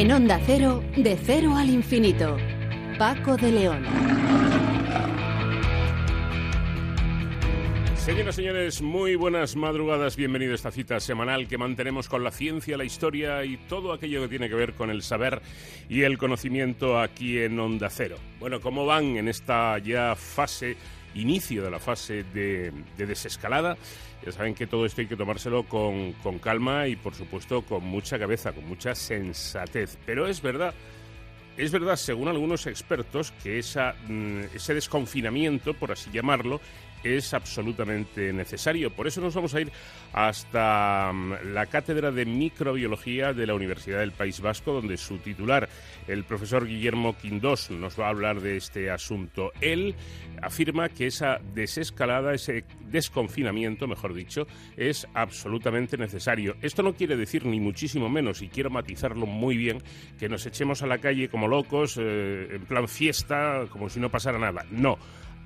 En Onda Cero, de cero al infinito. Paco de León. Señoras y señores, muy buenas madrugadas. Bienvenido a esta cita semanal que mantenemos con la ciencia, la historia y todo aquello que tiene que ver con el saber y el conocimiento aquí en Onda Cero. Bueno, ¿cómo van en esta ya fase, inicio de la fase de, de desescalada? Ya saben que todo esto hay que tomárselo con, con calma y, por supuesto, con mucha cabeza, con mucha sensatez. Pero es verdad es verdad, según algunos expertos, que esa, mm, ese desconfinamiento, por así llamarlo, es absolutamente necesario. Por eso nos vamos a ir hasta mm, la Cátedra de Microbiología de la Universidad del País Vasco, donde su titular, el profesor Guillermo Quindós, nos va a hablar de este asunto. Él afirma que esa desescalada, ese desconfinamiento, mejor dicho, es absolutamente necesario. Esto no quiere decir ni muchísimo menos, y quiero matizarlo muy bien, que nos echemos a la calle como locos, eh, en plan fiesta, como si no pasara nada. No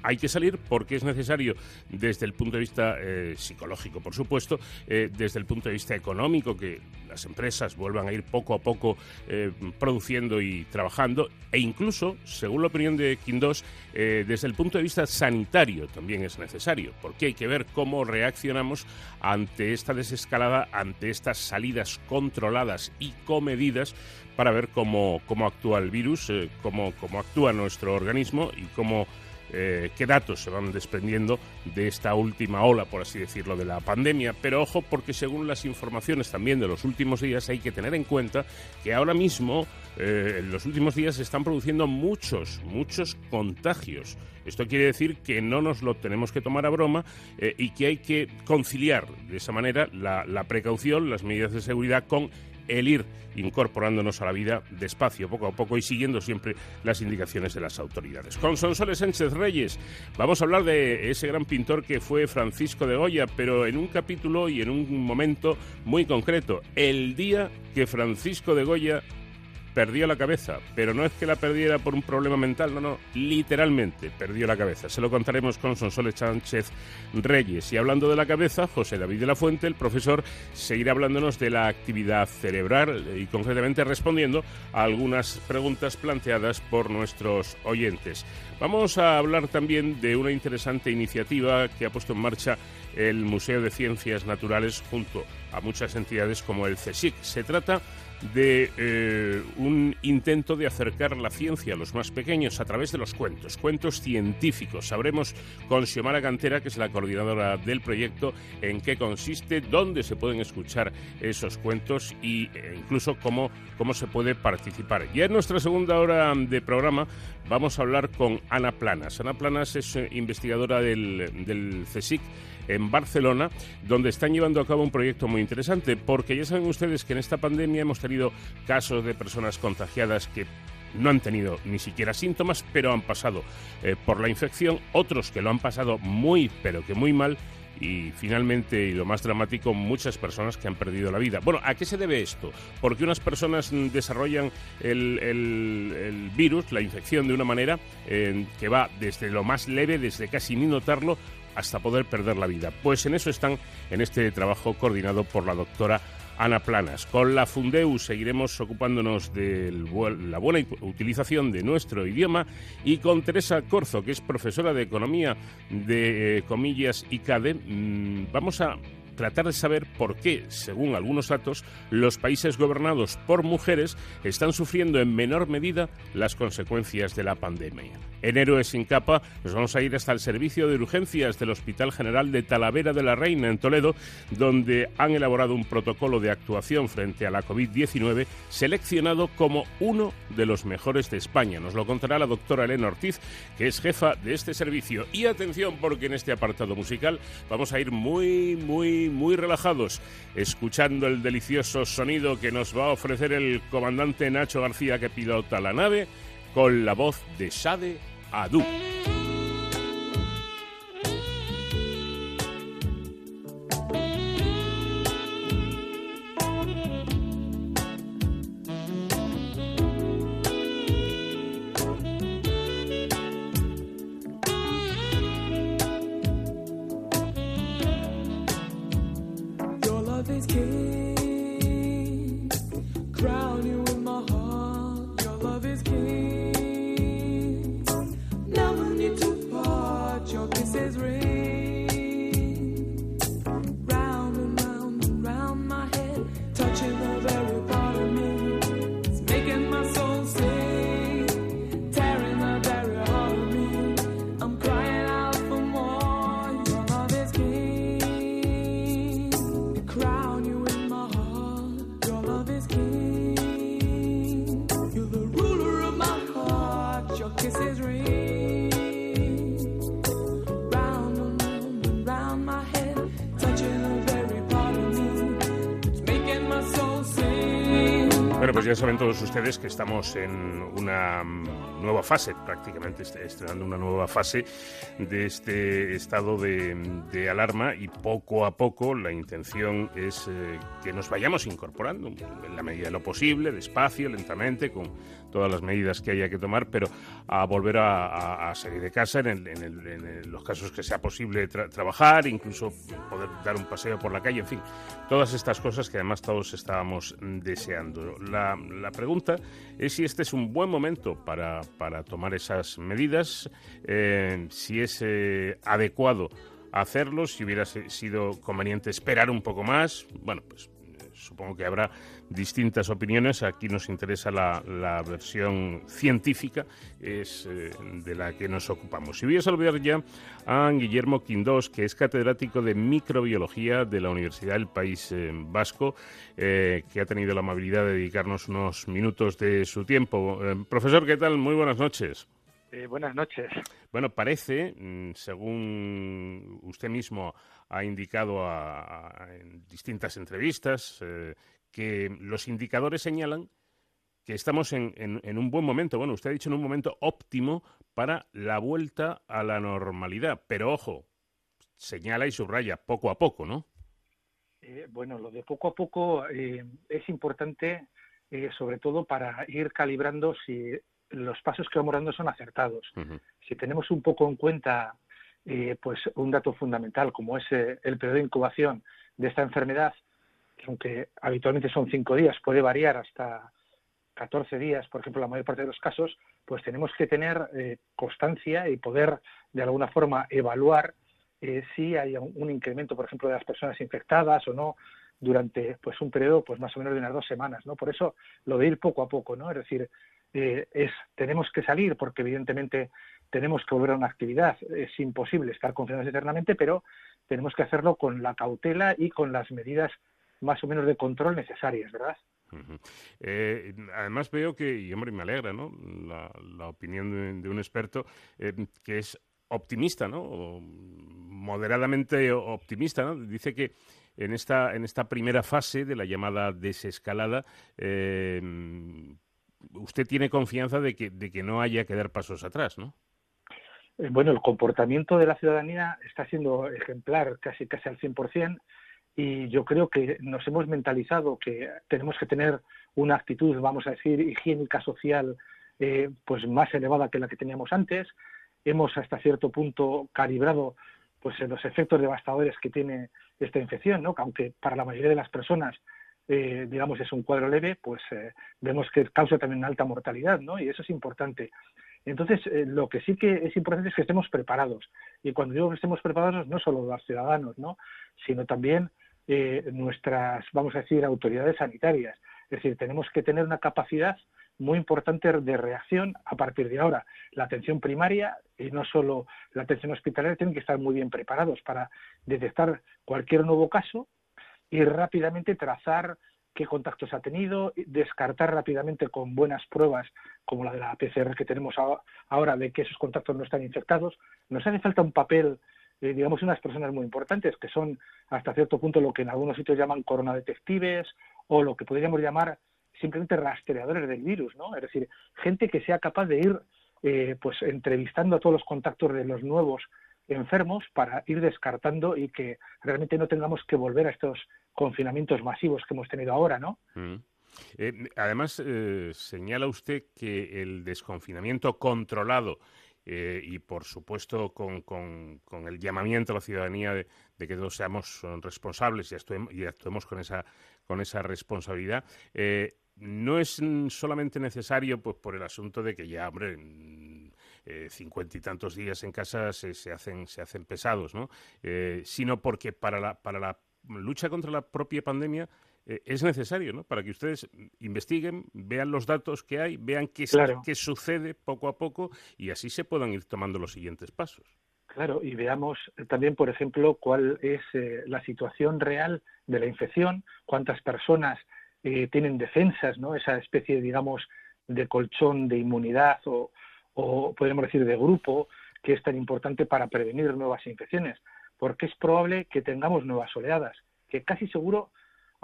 hay que salir porque es necesario desde el punto de vista eh, psicológico, por supuesto, eh, desde el punto de vista económico, que las empresas vuelvan a ir poco a poco eh, produciendo y trabajando, e incluso, según la opinión de Quindós, desde el punto de vista sanitario también es necesario, porque hay que ver cómo reaccionamos ante esta desescalada, ante estas salidas controladas y comedidas para ver cómo, cómo actúa el virus, cómo, cómo actúa nuestro organismo y cómo eh, qué datos se van desprendiendo de esta última ola, por así decirlo, de la pandemia. Pero ojo, porque según las informaciones también de los últimos días, hay que tener en cuenta que ahora mismo, eh, en los últimos días, se están produciendo muchos, muchos contagios. Esto quiere decir que no nos lo tenemos que tomar a broma eh, y que hay que conciliar de esa manera la precaución, las medidas de seguridad con el ir incorporándonos a la vida despacio, poco a poco y siguiendo siempre las indicaciones de las autoridades. Con Sonsoles Sánchez Reyes vamos a hablar de ese gran pintor que fue Francisco de Goya, pero en un capítulo y en un momento muy concreto, el día que Francisco de Goya perdió la cabeza, pero no es que la perdiera por un problema mental, no, no, literalmente perdió la cabeza. Se lo contaremos con Sonsoles Sánchez Reyes. Y hablando de la cabeza, José David de la Fuente, el profesor, seguirá hablándonos de la actividad cerebral y concretamente respondiendo a algunas preguntas planteadas por nuestros oyentes. Vamos a hablar también de una interesante iniciativa que ha puesto en marcha el Museo de Ciencias Naturales junto a muchas entidades como el CSIC. Se trata de eh, un intento de acercar la ciencia a los más pequeños a través de los cuentos, cuentos científicos. Sabremos con Xiomara Cantera, que es la coordinadora del proyecto, en qué consiste, dónde se pueden escuchar esos cuentos e incluso cómo, cómo se puede participar. Ya en nuestra segunda hora de programa vamos a hablar con Ana Planas. Ana Planas es eh, investigadora del, del CSIC en Barcelona, donde están llevando a cabo un proyecto muy interesante, porque ya saben ustedes que en esta pandemia hemos tenido casos de personas contagiadas que no han tenido ni siquiera síntomas, pero han pasado eh, por la infección, otros que lo han pasado muy, pero que muy mal, y finalmente, y lo más dramático, muchas personas que han perdido la vida. Bueno, ¿a qué se debe esto? Porque unas personas desarrollan el, virus, la infección, de una manera eh, que va desde lo más leve, desde casi ni notarlo, hasta poder perder la vida. Pues en eso están en este trabajo coordinado por la doctora Ana Planas. Con la Fundeu seguiremos ocupándonos de la buena utilización de nuestro idioma y con Teresa Corzo, que es profesora de Economía de eh, comillas ICADE, mm, vamos a tratar de saber por qué, según algunos datos, los países gobernados por mujeres están sufriendo en menor medida las consecuencias de la pandemia. En Héroes sin capa nos vamos a ir hasta el servicio de urgencias del Hospital General de Talavera de la Reina en Toledo, donde han elaborado un protocolo de actuación frente a la COVID-19 seleccionado como uno de los mejores de España. Nos lo contará la doctora Elena Ortiz, que es jefa de este servicio. Y atención, porque en este apartado musical vamos a ir muy, muy muy, relajados, escuchando el delicioso sonido que nos va a ofrecer el comandante Nacho García que pilota la nave con la voz de Sade Adu. Todos ustedes que estamos en una nueva fase, prácticamente estrenando una nueva fase de este estado de, alarma y poco a poco la intención es eh, que nos vayamos incorporando en la medida de lo posible, despacio, lentamente, con todas las medidas que haya que tomar, pero a volver a, salir de casa en, los casos que sea posible trabajar, incluso poder dar un paseo por la calle, en fin, todas estas cosas que además todos estábamos deseando. La, pregunta es si este es un buen momento para, tomar esas medidas, eh, si es eh, adecuado hacerlo, si hubiera sido conveniente esperar un poco más. Bueno, pues supongo que habrá distintas opiniones. Aquí nos interesa la, versión científica, es eh, de la que nos ocupamos. Y voy a saludar ya a Guillermo Quindós, que es catedrático de microbiología de la Universidad del País eh, Vasco, eh, que ha tenido la amabilidad de dedicarnos unos minutos de su tiempo. profesor, ¿qué tal? Muy buenas noches. buenas noches. Bueno, parece, mm, según usted mismo ha indicado en distintas entrevistas, que los indicadores señalan que estamos en, un buen momento, bueno, usted ha dicho en un momento óptimo para la vuelta a la normalidad, pero ojo, señala y subraya poco a poco, ¿no? Eh, bueno, lo de poco a poco eh, es importante, eh, sobre todo para ir calibrando si los pasos que vamos dando son acertados. Si tenemos un poco en cuenta, pues un dato fundamental como es el periodo de incubación de esta enfermedad, aunque habitualmente son cinco días, puede variar hasta 14 días, por ejemplo, la mayor parte de los casos, pues tenemos que tener eh, constancia y poder de alguna forma evaluar eh, si hay un incremento, por ejemplo, de las personas infectadas o no durante pues un periodo pues más o menos de unas dos semanas, ¿no? Por eso lo de ir poco a poco, ¿no? Es decir, eh, es tenemos que salir porque evidentemente tenemos que volver a una actividad, es imposible estar confinados eternamente, pero tenemos que hacerlo con la cautela y con las medidas más o menos de control necesarias, ¿verdad? Eh, además veo que, y hombre, me alegra, ¿no? La, opinión de, un experto eh, que es optimista, ¿no? moderadamente optimista, ¿no? Dice que en esta, en esta primera fase de la llamada desescalada, eh, usted tiene confianza de que, de que no haya que dar pasos atrás, ¿no? Bueno, el comportamiento de la ciudadanía está siendo ejemplar casi casi al 100% y yo creo que nos hemos mentalizado que tenemos que tener una actitud, vamos a decir, higiénica social eh, pues más elevada que la que teníamos antes. Hemos hasta cierto punto calibrado pues los efectos devastadores que tiene esta infección, ¿no? aunque para la mayoría de las personas eh, digamos es un cuadro leve, pues eh, vemos que causa también una alta mortalidad, ¿no? Y eso es importante. Entonces, lo que sí que es importante es que estemos preparados. Y cuando digo que estemos preparados, no solo los ciudadanos, ¿no? Sino también eh, nuestras, vamos a decir, autoridades sanitarias. Es decir, tenemos que tener una capacidad muy importante de reacción a partir de ahora. La atención primaria y no solo la atención hospitalaria tienen que estar muy bien preparados para detectar cualquier nuevo caso y rápidamente trazar qué contactos ha tenido, descartar rápidamente con buenas pruebas como la de la PCR que tenemos ahora de que esos contactos no están infectados. Nos hace falta un papel eh, digamos, unas personas muy importantes, que son hasta cierto punto lo que en algunos sitios llaman coronadetectives o lo que podríamos llamar simplemente rastreadores del virus, ¿no? Es decir, gente que sea capaz de ir eh, pues entrevistando a todos los contactos de los nuevos enfermos para ir descartando y que realmente no tengamos que volver a estos confinamientos masivos que hemos tenido ahora, ¿no? Mm. Eh, además, señala usted que el desconfinamiento controlado eh, y, por supuesto, con, con, el llamamiento a la ciudadanía de, que todos seamos responsables y actuemos, y actuemos con, esa, con esa responsabilidad. Eh, no es solamente necesario pues por el asunto de que ya, hombre, eh, cincuenta y tantos días en casa se, se, hacen, se hacen pesados, ¿no? sino porque para la, para la lucha contra la propia pandemia eh, es necesario, ¿no? Para que ustedes investiguen, vean los datos que hay, vean qué, qué sucede poco a poco y así se puedan ir tomando los siguientes pasos. Claro, y veamos también, por ejemplo, cuál es eh, la situación real de la infección, cuántas personas eh, tienen defensas, ¿no? Esa especie, digamos, de colchón de inmunidad o, o podríamos decir de grupo que es tan importante para prevenir nuevas infecciones, porque es probable que tengamos nuevas oleadas, que casi seguro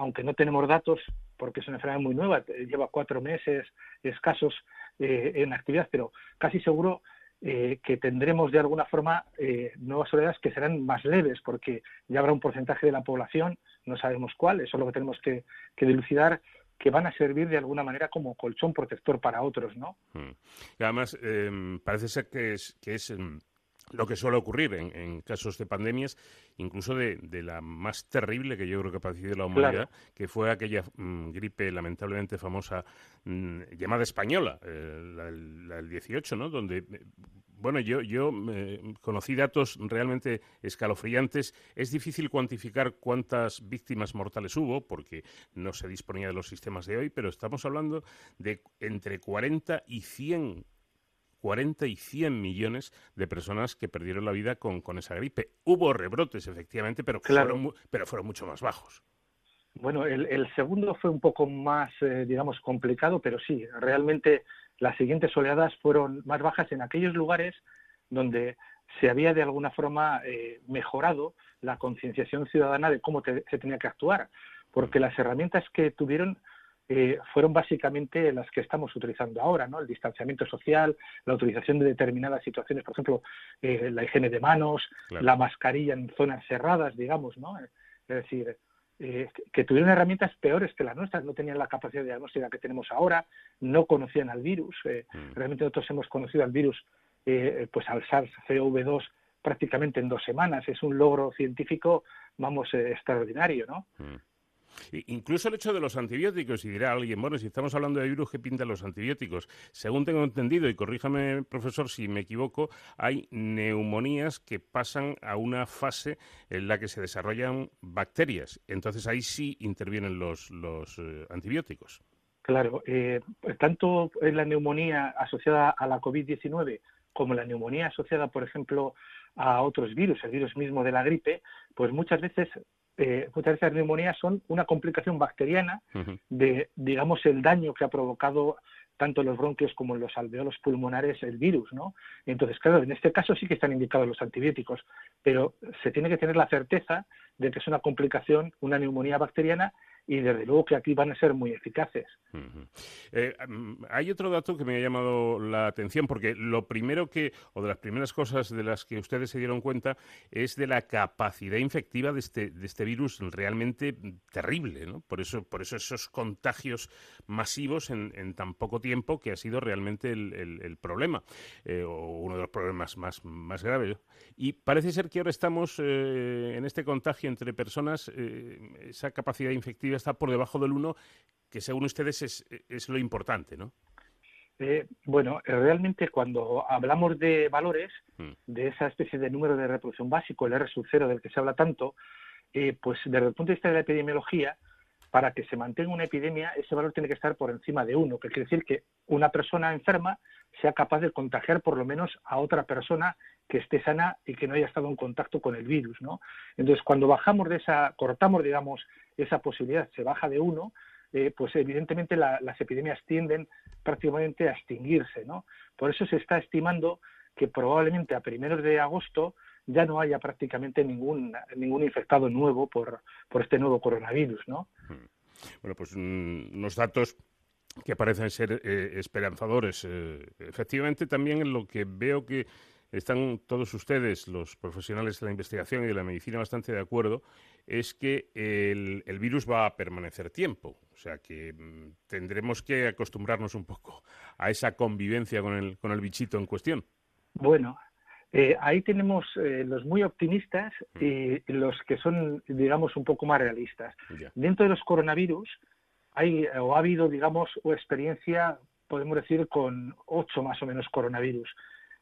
aunque no tenemos datos, porque es una enfermedad muy nueva, lleva cuatro meses escasos eh, en actividad, pero casi seguro eh, que tendremos de alguna forma eh, nuevas oleadas que serán más leves, porque ya habrá un porcentaje de la población, no sabemos cuál, eso es lo que tenemos que, dilucidar, que van a servir de alguna manera como colchón protector para otros, ¿no? Mm. Y además, em, parece ser que es, que es em, lo que suele ocurrir en, casos de pandemias, incluso de, la más terrible que yo creo que ha padecido la humanidad, que fue aquella mm, gripe lamentablemente famosa mm, llamada española, eh, la, del 18, ¿no? Donde, eh, bueno, yo, yo eh, conocí datos realmente escalofriantes. Es difícil cuantificar cuántas víctimas mortales hubo, porque no se disponía de los sistemas de hoy, pero estamos hablando de entre 40 y 100 40 y 100 millones de personas que perdieron la vida con, esa gripe. Hubo rebrotes, efectivamente, pero, fueron, pero fueron mucho más bajos. Bueno, el, segundo fue un poco más, eh, digamos, complicado, pero sí, realmente las siguientes oleadas fueron más bajas en aquellos lugares donde se había de alguna forma eh, mejorado la concienciación ciudadana de cómo se tenía que actuar, porque las herramientas que tuvieron eh, fueron básicamente las que estamos utilizando ahora, ¿no? El distanciamiento social, la utilización de determinadas situaciones, por ejemplo, eh, la higiene de manos, la mascarilla en zonas cerradas, digamos, ¿no? Es decir, eh, que tuvieron herramientas peores que las nuestras, no tenían la capacidad de diagnóstica que tenemos ahora, no conocían al virus. Mm. Realmente nosotros hemos conocido al virus, pues al SARS-CoV-2 prácticamente en dos semanas. Es un logro científico, vamos, extraordinario, ¿no? Mm. Incluso el hecho de los antibióticos, y dirá alguien, bueno, si estamos hablando de virus, ¿qué pintan los antibióticos? Según tengo entendido, y corríjame, profesor, si me equivoco, hay neumonías que pasan a una fase en la que se desarrollan bacterias. Entonces ahí sí intervienen los, los eh, antibióticos. Claro, eh, tanto la neumonía asociada a la COVID-19 como la neumonía asociada, por ejemplo, a otros virus, el virus mismo de la gripe, pues muchas veces eh, muchas veces las neumonías son una complicación bacteriana de, digamos, el daño que ha provocado tanto en los bronquios como en los alveolos pulmonares el virus, ¿no? Entonces, claro, en este caso sí que están indicados los antibióticos, pero se tiene que tener la certeza de que es una complicación, una neumonía bacteriana y desde luego que aquí van a ser muy eficaces. Eh, hay otro dato que me ha llamado la atención porque lo primero que, o de las primeras cosas de las que ustedes se dieron cuenta es de la capacidad infectiva de este, de este virus realmente terrible, ¿no? Por eso, por eso esos contagios masivos en, tan poco tiempo que ha sido realmente el, problema, eh, o uno de los problemas más, más graves. Y parece ser que ahora estamos eh, en este contagio entre personas, esa capacidad infectiva está por debajo del 1, que según ustedes es, es lo importante, ¿no? Eh, bueno, realmente cuando hablamos de valores, mm. de esa especie de número de reproducción básico, el R sub 0 del que se habla tanto, eh, pues desde el punto de vista de la epidemiología, para que se mantenga una epidemia, ese valor tiene que estar por encima de 1, que quiere decir que una persona enferma sea capaz de contagiar por lo menos a otra persona que esté sana y que no haya estado en contacto con el virus, ¿no? Entonces, cuando bajamos de esa, cortamos, digamos, esa posibilidad, se baja de uno, eh, pues evidentemente las epidemias tienden prácticamente a extinguirse, ¿no? Por eso se está estimando que probablemente a primeros de agosto ya no haya prácticamente ningún, ningún infectado nuevo por, por este nuevo coronavirus, ¿no? Hmm. Bueno, pues mm, unos datos que parecen ser eh, esperanzadores. Eh, efectivamente, también lo que veo que están todos ustedes, los profesionales de la investigación y de la medicina, bastante de acuerdo, es que el, virus va a permanecer tiempo. O sea que mm, tendremos que acostumbrarnos un poco a esa convivencia con el, con el bichito en cuestión. Bueno, eh, ahí tenemos eh, los muy optimistas mm. y los que son, digamos, un poco más realistas. Dentro de los coronavirus hay o ha habido, digamos, experiencia, podemos decir, con ocho más o menos coronavirus.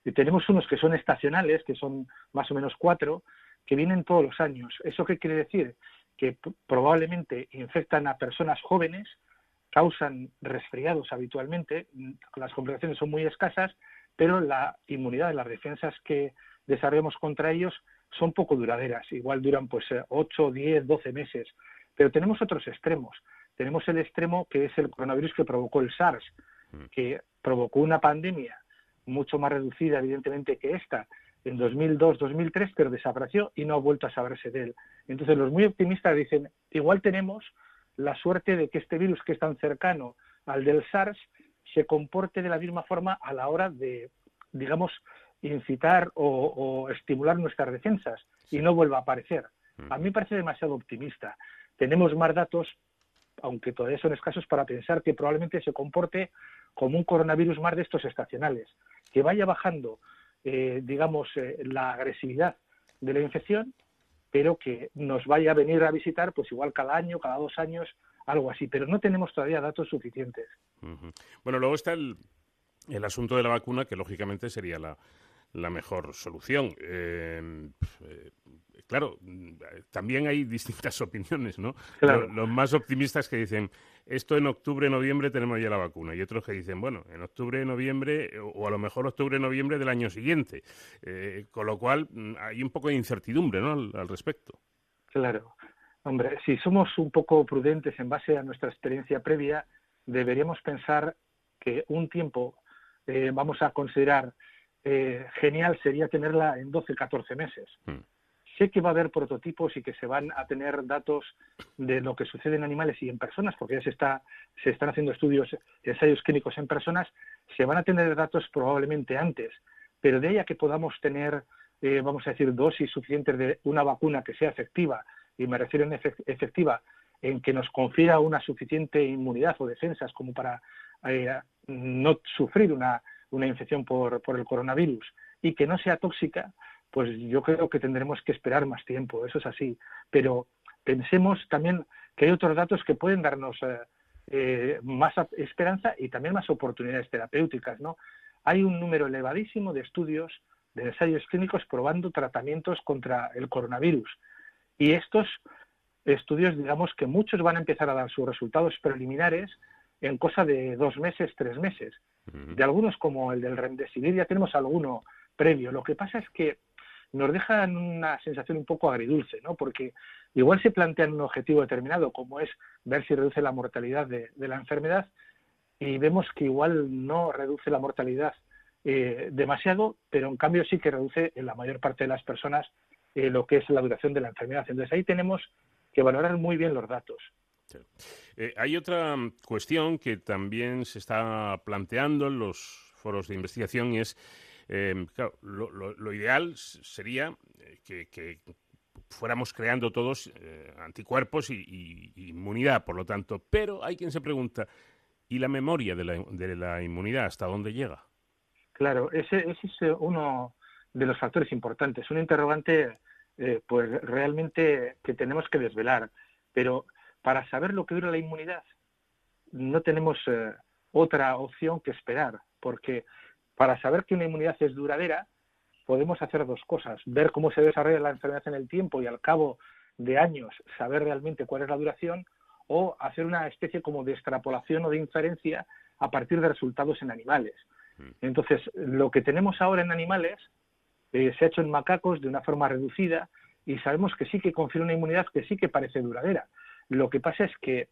Y tenemos unos que son estacionales, que son más o menos cuatro, que vienen todos los años. ¿Eso qué quiere decir? Que probablemente infectan a personas jóvenes, causan resfriados habitualmente, las complicaciones son muy escasas, pero la inmunidad, las defensas que desarrollamos contra ellos son poco duraderas, igual duran pues 8, 10, 12 meses. Pero tenemos otros extremos. Tenemos el extremo que es el coronavirus que provocó el SARS, mm. que provocó una pandemia mucho más reducida, evidentemente, que esta en 2002-2003, pero desapareció y no ha vuelto a saberse de él. Entonces, los muy optimistas dicen, igual tenemos la suerte de que este virus que es tan cercano al del SARS se comporte de la misma forma a la hora de, digamos, incitar o, estimular nuestras defensas y no vuelva a aparecer. A mí me parece demasiado optimista. Tenemos más datos, aunque todavía son escasos, para pensar que probablemente se comporte como un coronavirus más de estos estacionales, que vaya bajando, eh, digamos, eh, la agresividad de la infección, pero que nos vaya a venir a visitar, pues igual cada año, cada dos años, algo así. Pero no tenemos todavía datos suficientes. Bueno, luego está el, el asunto de la vacuna, que lógicamente sería la, la mejor solución. Eh, eh, claro, también hay distintas opiniones, ¿no? Los, más optimistas que dicen, esto en octubre, noviembre tenemos ya la vacuna, y otros que dicen, bueno, en octubre, noviembre, o a lo mejor octubre, noviembre del año siguiente. Eh, con lo cual, mm, hay un poco de incertidumbre, ¿no? Al, respecto. Claro. Hombre, si somos un poco prudentes en base a nuestra experiencia previa, deberíamos pensar que un tiempo vamos a considerar eh, genial sería tenerla en 12, 14 meses. Hmm. Sé que va a haber prototipos y que se van a tener datos de lo que sucede en animales y en personas, porque ya se, está, se están haciendo estudios, ensayos clínicos en personas, se van a tener datos probablemente antes, pero de ahí a que podamos tener, eh, vamos a decir, dosis suficientes de una vacuna que sea efectiva, y me refiero en efectiva, en que nos confiera una suficiente inmunidad o defensas como para eh, no sufrir una, una infección por, por el coronavirus y que no sea tóxica, pues yo creo que tendremos que esperar más tiempo, eso es así. Pero pensemos también que hay otros datos que pueden darnos eh, eh, más esperanza y también más oportunidades terapéuticas, ¿no? Hay un número elevadísimo de estudios, de ensayos clínicos probando tratamientos contra el coronavirus. Y estos estudios, digamos que muchos van a empezar a dar sus resultados preliminares en cosa de dos meses, tres meses. De algunos como el del Remdesivir ya tenemos alguno previo. Lo que pasa es que nos dejan una sensación un poco agridulce, ¿no? Porque igual se plantean un objetivo determinado, como es ver si reduce la mortalidad de, la enfermedad, y vemos que igual no reduce la mortalidad eh, demasiado, pero en cambio sí que reduce en la mayor parte de las personas eh, lo que es la duración de la enfermedad. Entonces ahí tenemos que valorar muy bien los datos. Eh, hay otra cuestión que también se está planteando en los foros de investigación y es, eh, claro, lo, ideal sería eh, que, fuéramos creando todos anticuerpos y, inmunidad, por lo tanto, pero hay quien se pregunta, ¿y la memoria de la, de la inmunidad hasta dónde llega? Claro, ese, ese, es uno de los factores importantes, un interrogante pues realmente que tenemos que desvelar, pero para saber lo que dura la inmunidad, no tenemos eh, otra opción que esperar, porque para saber que una inmunidad es duradera, podemos hacer dos cosas, ver cómo se desarrolla la enfermedad en el tiempo y al cabo de años saber realmente cuál es la duración, o hacer una especie como de extrapolación o de inferencia a partir de resultados en animales. Mm. Entonces, lo que tenemos ahora en animales eh, se ha hecho en macacos de una forma reducida y sabemos que sí que confiere una inmunidad que sí que parece duradera. Lo que pasa es que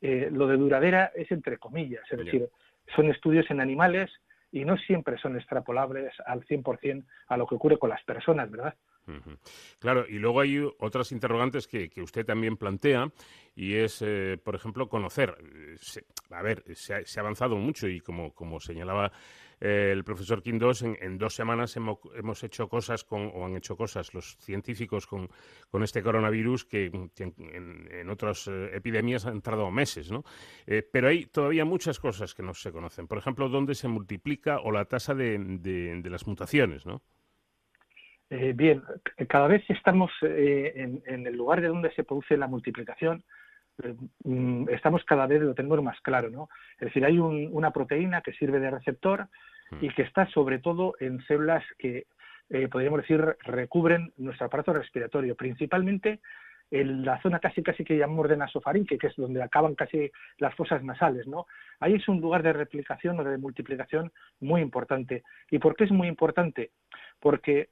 eh, lo de duradera es entre comillas, es decir, son estudios en animales y no siempre son extrapolables al 100% a lo que ocurre con las personas, ¿verdad? Claro, y luego hay otras interrogantes que, usted también plantea, y es, eh, por ejemplo, conocer. a ver, se ha, avanzado mucho y como, como señalaba eh, el profesor Quindos, en, en dos semanas hemos, hemos, hecho cosas con, o han hecho cosas los científicos con, con este coronavirus que, en, otras eh, epidemias han tardado meses, ¿no? pero hay todavía muchas cosas que no se conocen. Por ejemplo, dónde se multiplica o la tasa de, de, las mutaciones, ¿no? Eh, bien, cada vez estamos eh, en, el lugar de donde se produce la multiplicación, eh, mm, estamos cada vez lo tenemos más claro, ¿no? Es decir, hay una proteína que sirve de receptor y mm. que está sobre todo en células que podríamos decir recubren nuestro aparato respiratorio, principalmente en la zona casi casi que llamamos de nasofaringe, que es donde acaban casi las fosas nasales, ¿no? Ahí es un lugar de replicación o de multiplicación muy importante. ¿Y por qué es muy importante? Porque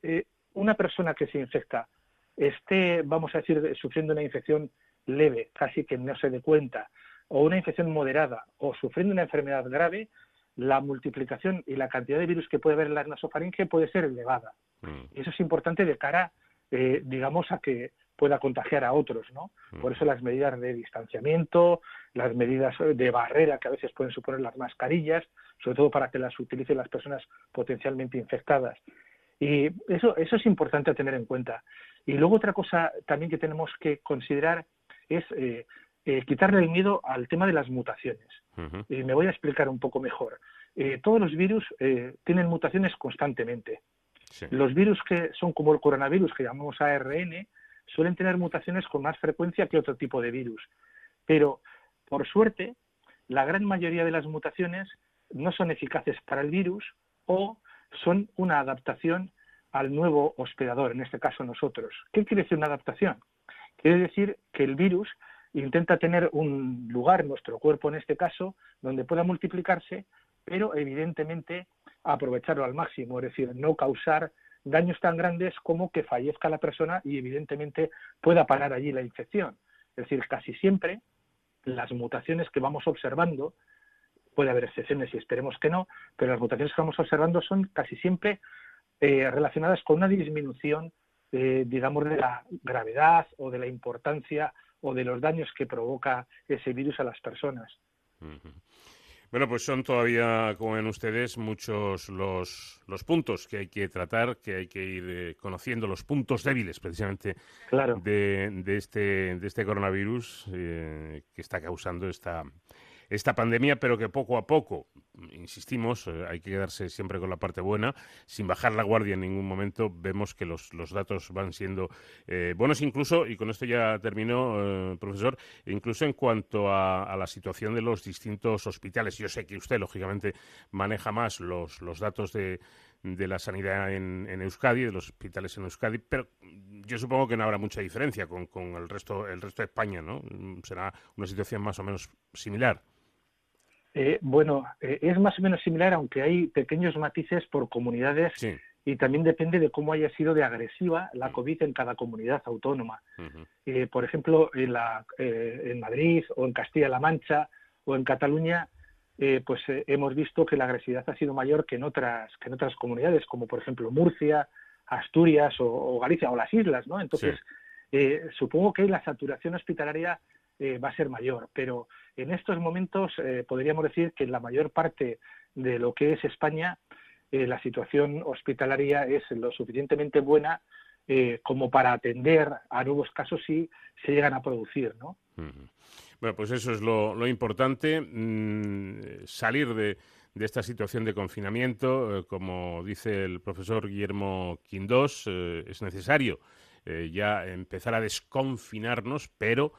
una persona que se infecta esté, vamos a decir, sufriendo una infección leve, casi que no se dé cuenta, o una infección moderada, o sufriendo una enfermedad grave, la multiplicación y la cantidad de virus que puede haber en la nasofaringe puede ser elevada. Mm. Y eso es importante de cara, eh, digamos, a que pueda contagiar a otros, ¿no? Por eso las medidas de distanciamiento, las medidas de barrera que a veces pueden suponer las mascarillas, sobre todo para que las utilicen las personas potencialmente infectadas. Y eso, eso es importante a tener en cuenta. Y luego otra cosa también que tenemos que considerar es eh, eh, quitarle el miedo al tema de las mutaciones. Y me voy a explicar un poco mejor. Eh, todos los virus tienen mutaciones constantemente. Los virus que son como el coronavirus, que llamamos ARN, suelen tener mutaciones con más frecuencia que otro tipo de virus. Pero, por suerte, la gran mayoría de las mutaciones no son eficaces para el virus o son una adaptación al nuevo hospedador, en este caso nosotros. ¿Qué quiere decir una adaptación? Quiere decir que el virus intenta tener un lugar, nuestro cuerpo en este caso, donde pueda multiplicarse, pero evidentemente aprovecharlo al máximo, es decir, no causar daños tan grandes como que fallezca la persona y evidentemente pueda parar allí la infección. Es decir, casi siempre las mutaciones que vamos observando, puede haber excepciones y esperemos que no, pero las mutaciones que vamos observando son casi siempre eh, relacionadas con una disminución, eh, digamos, de la gravedad o de la importancia o de los daños que provoca ese virus a las personas. Bueno, pues son todavía, como ven ustedes, muchos los, los puntos que hay que tratar, que hay que ir eh, conociendo, los puntos débiles precisamente de, de, este, de este coronavirus eh, que está causando esta, esta pandemia, pero que poco a poco, insistimos, eh, hay que quedarse siempre con la parte buena, sin bajar la guardia en ningún momento, vemos que los, los datos van siendo eh, buenos incluso, y con esto ya terminó, eh, profesor, incluso en cuanto a, la situación de los distintos hospitales. Yo sé que usted, lógicamente, maneja más los, los datos de, de la sanidad en, en, Euskadi, de los hospitales en Euskadi, pero yo supongo que no habrá mucha diferencia con, con el resto el resto de España, ¿no? Será una situación más o menos similar. Eh, bueno, eh, es más o menos similar, aunque hay pequeños matices por comunidades y también depende de cómo haya sido de agresiva la COVID en cada comunidad autónoma. Eh, por ejemplo, en, la, en Madrid o en Castilla-La Mancha o en Cataluña, pues hemos visto que la agresividad ha sido mayor que en otras que en otras comunidades, como por ejemplo Murcia, Asturias o, Galicia o las islas, ¿no? Entonces, supongo que la saturación hospitalaria va a ser mayor, pero en estos momentos eh, podríamos decir que en la mayor parte de lo que es España eh, la situación hospitalaria es lo suficientemente buena eh, como para atender a nuevos casos si se llegan a producir, ¿no? Bueno, pues eso es lo, importante, mm, salir de, esta situación de confinamiento, como dice el profesor Guillermo Quindós, es necesario ya empezar a desconfinarnos, pero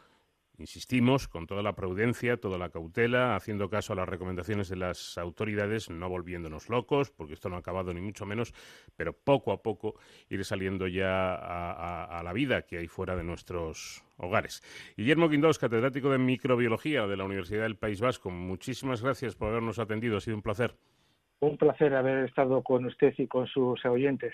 Insistimos con toda la prudencia, toda la cautela, haciendo caso a las recomendaciones de las autoridades, no volviéndonos locos, porque esto no ha acabado ni mucho menos, pero poco a poco ir saliendo ya a, la vida que hay fuera de nuestros hogares. Guillermo Quindós, catedrático de microbiología de la Universidad del País Vasco, muchísimas gracias por habernos atendido, ha sido un placer. Un placer haber estado con usted y con sus oyentes.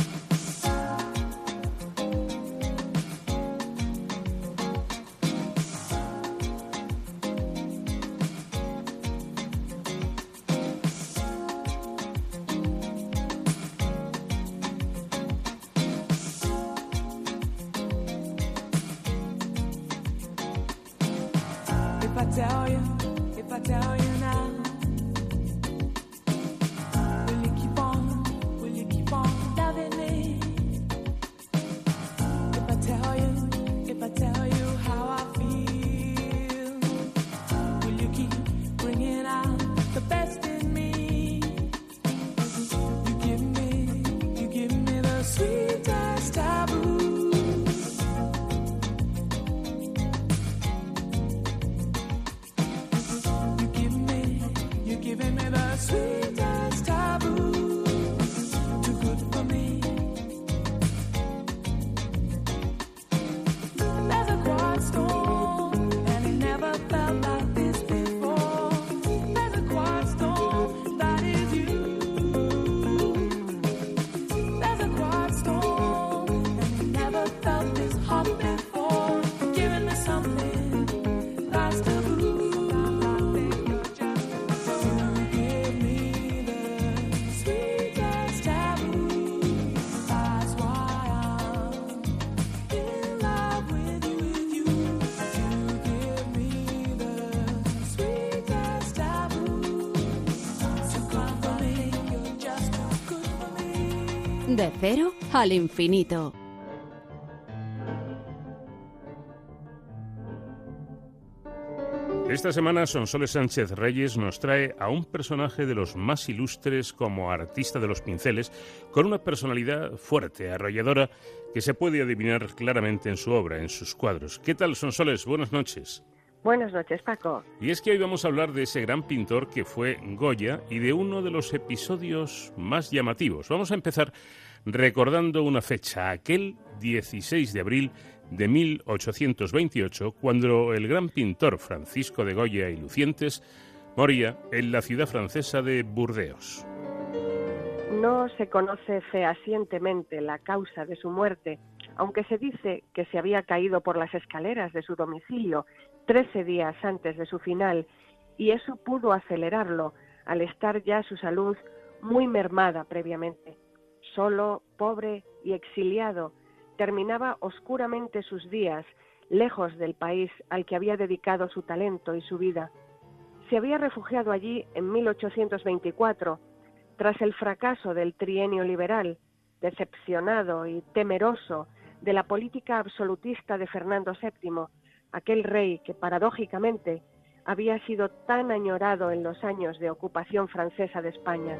De cero al infinito. Esta semana Sonsoles Sánchez Reyes nos trae a un personaje de los más ilustres como artista de los pinceles, con una personalidad fuerte, arrolladora, que se puede adivinar claramente en su obra, en sus cuadros. ¿Qué tal, Sonsoles? Buenas noches. Buenas noches, Paco. Y es que hoy vamos a hablar de ese gran pintor que fue Goya y de uno de los episodios más llamativos. Vamos a empezar recordando una fecha, aquel 16 de abril de 1828, cuando el gran pintor Francisco de Goya y Lucientes moría en la ciudad francesa de Burdeos. No se conoce fehacientemente la causa de su muerte, aunque se dice que se había caído por las escaleras de su domicilio trece días antes de su final, y eso pudo acelerarlo al estar ya su salud muy mermada previamente. Solo, pobre y exiliado, terminaba oscuramente sus días, lejos del país al que había dedicado su talento y su vida. Se había refugiado allí en 1824, tras el fracaso del trienio liberal, decepcionado y temeroso de la política absolutista de Fernando VII, aquel rey que paradójicamente había sido tan añorado en los años de ocupación francesa de España.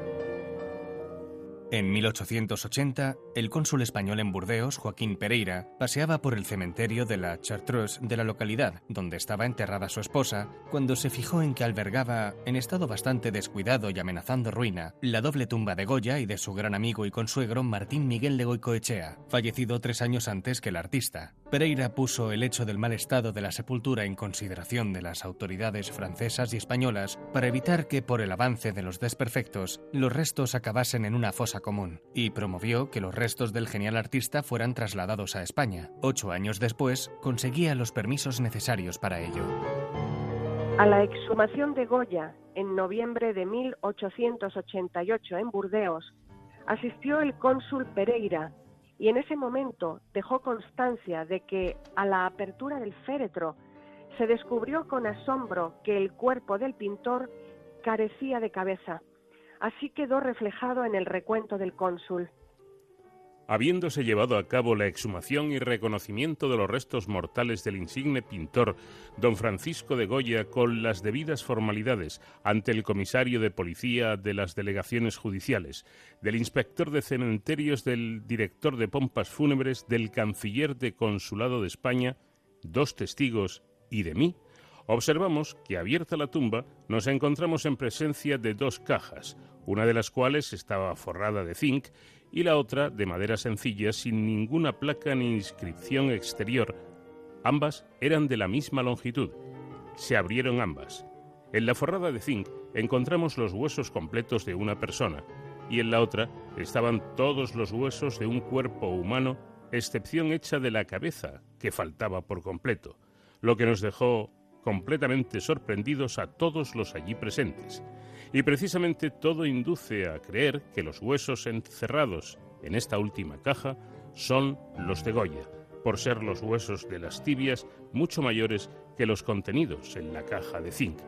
En 1880, el cónsul español en Burdeos, Joaquín Pereira, paseaba por el cementerio de la Chartreuse de la localidad, donde estaba enterrada su esposa, cuando se fijó en que albergaba, en estado bastante descuidado y amenazando ruina, la doble tumba de Goya y de su gran amigo y consuegro Martín Miguel de Goicoechea, fallecido tres años antes que el artista. Pereira puso el hecho del mal estado de la sepultura en consideración de las autoridades francesas y españolas para evitar que, por el avance de los desperfectos, los restos acabasen en una fosa común y promovió que los restos del genial artista fueran trasladados a España. Ocho años después, conseguía los permisos necesarios para ello. A la exhumación de Goya, en noviembre de 1888 en Burdeos, asistió el cónsul Pereira y en ese momento dejó constancia de que a la apertura del féretro se descubrió con asombro que el cuerpo del pintor carecía de cabeza. Así quedó reflejado en el recuento del cónsul. Habiéndose llevado a cabo la exhumación y reconocimiento de los restos mortales del insigne pintor don Francisco de Goya con las debidas formalidades ante el comisario de policía de las delegaciones judiciales, del inspector de cementerios, del director de pompas fúnebres, del canciller de consulado de España, dos testigos y de mí, observamos que abierta la tumba nos encontramos en presencia de dos cajas, una de las cuales estaba forrada de zinc y la otra de madera sencilla sin ninguna placa ni inscripción exterior. Ambas eran de la misma longitud. Se abrieron ambas. En la forrada de zinc encontramos los huesos completos de una persona y en la otra estaban todos los huesos de un cuerpo humano, excepción hecha de la cabeza, que faltaba por completo, lo que nos dejó completamente sorprendidos a todos los allí presentes. Y precisamente todo induce a creer que los huesos encerrados en esta última caja son los de Goya, por ser los huesos de las tibias mucho mayores que los contenidos en la caja de zinc,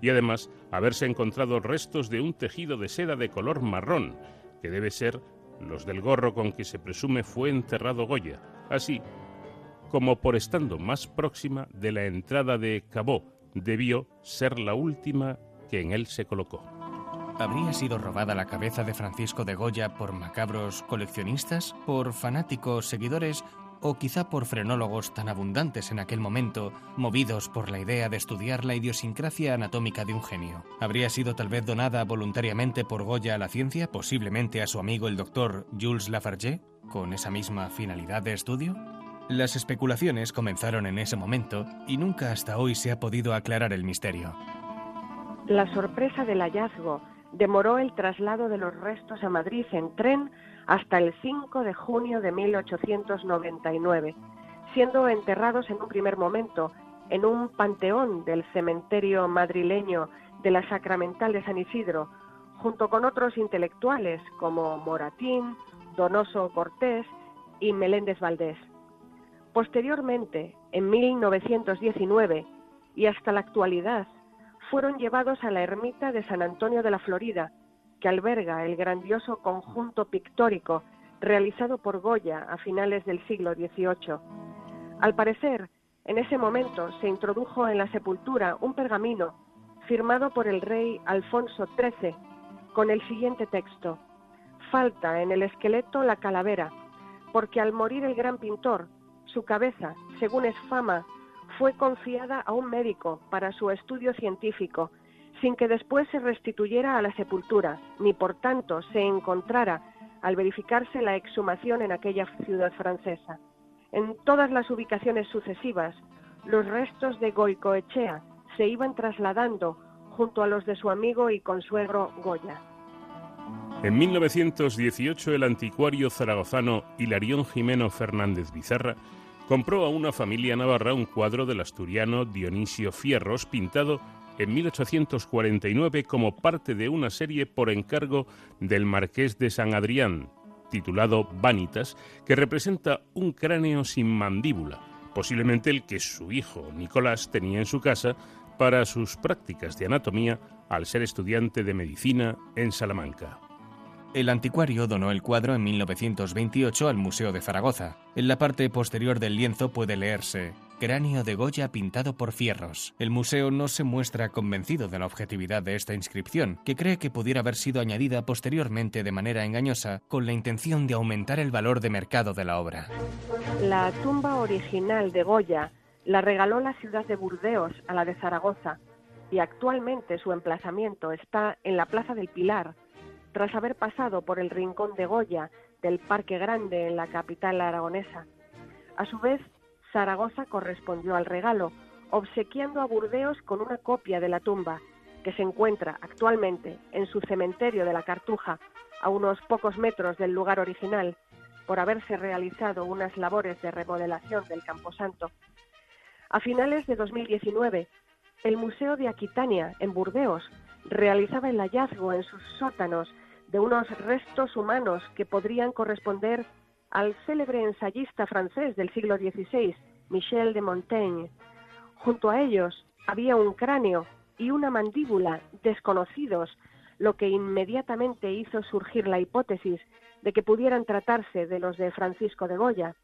y además haberse encontrado restos de un tejido de seda de color marrón, que debe ser los del gorro con que se presume fue enterrado Goya, así como por estando más próxima de la entrada de Cabó, debió ser la última que en él se colocó. ¿Habría sido robada la cabeza de Francisco de Goya por macabros coleccionistas, por fanáticos seguidores o quizá por frenólogos tan abundantes en aquel momento, movidos por la idea de estudiar la idiosincrasia anatómica de un genio. ¿Habría sido tal vez donada voluntariamente por Goya a la ciencia, posiblemente a su amigo el doctor Jules Lafarge, con esa misma finalidad de estudio? Las especulaciones comenzaron en ese momento y nunca hasta hoy se ha podido aclarar el misterio. La sorpresa del hallazgo demoró el traslado de los restos a Madrid en tren hasta el 5 de junio de 1899, siendo enterrados en un primer momento en un panteón del cementerio madrileño de la Sacramental de San Isidro, junto con otros intelectuales como Moratín, Donoso Cortés y Meléndez Valdés. Posteriormente, en 1919 y hasta la actualidad, fueron llevados a la ermita de San Antonio de la Florida, que alberga el grandioso conjunto pictórico realizado por Goya a finales del siglo XVIII. Al parecer, en ese momento se introdujo en la sepultura un pergamino firmado por el rey Alfonso XIII con el siguiente texto. Falta en el esqueleto la calavera, porque al morir el gran pintor, su cabeza, según es fama, fue confiada a un médico para su estudio científico, sin que después se restituyera a la sepultura, ni por tanto se encontrara al verificarse la exhumación en aquella ciudad francesa. En todas las ubicaciones sucesivas, los restos de Goicoechea se iban trasladando junto a los de su amigo y consuegro Goya. En 1918 el anticuario zaragozano Hilarión Jimeno Fernández Bizarra compró a una familia navarra un cuadro del asturiano Dionisio Fierros pintado en 1849 como parte de una serie por encargo del marqués de San Adrián, titulado Vanitas, que representa un cráneo sin mandíbula, posiblemente el que su hijo Nicolás tenía en su casa para sus prácticas de anatomía al ser estudiante de medicina en Salamanca. El anticuario donó el cuadro en 1928 al Museo de Zaragoza. En la parte posterior del lienzo puede leerse Cráneo de Goya pintado por fierros. El museo no se muestra convencido de la objetividad de esta inscripción, que cree que pudiera haber sido añadida posteriormente de manera engañosa con la intención de aumentar el valor de mercado de la obra. La tumba original de Goya la regaló la ciudad de Burdeos a la de Zaragoza y actualmente su emplazamiento está en la Plaza del Pilar, tras haber pasado por el Rincón de Goya del Parque Grande en la capital aragonesa. A su vez, Zaragoza correspondió al regalo, obsequiando a Burdeos con una copia de la tumba, que se encuentra actualmente en su cementerio de la Cartuja, a unos pocos metros del lugar original, por haberse realizado unas labores de remodelación del Camposanto. A finales de 2019, el Museo de Aquitania, en Burdeos, realizaba el hallazgo en sus sótanos de unos restos humanos que podrían corresponder al célebre ensayista francés del siglo XVI, Michel de Montaigne. Junto a ellos había un cráneo y una mandíbula desconocidos, lo que inmediatamente hizo surgir la hipótesis de que pudieran tratarse de los de Francisco de Goya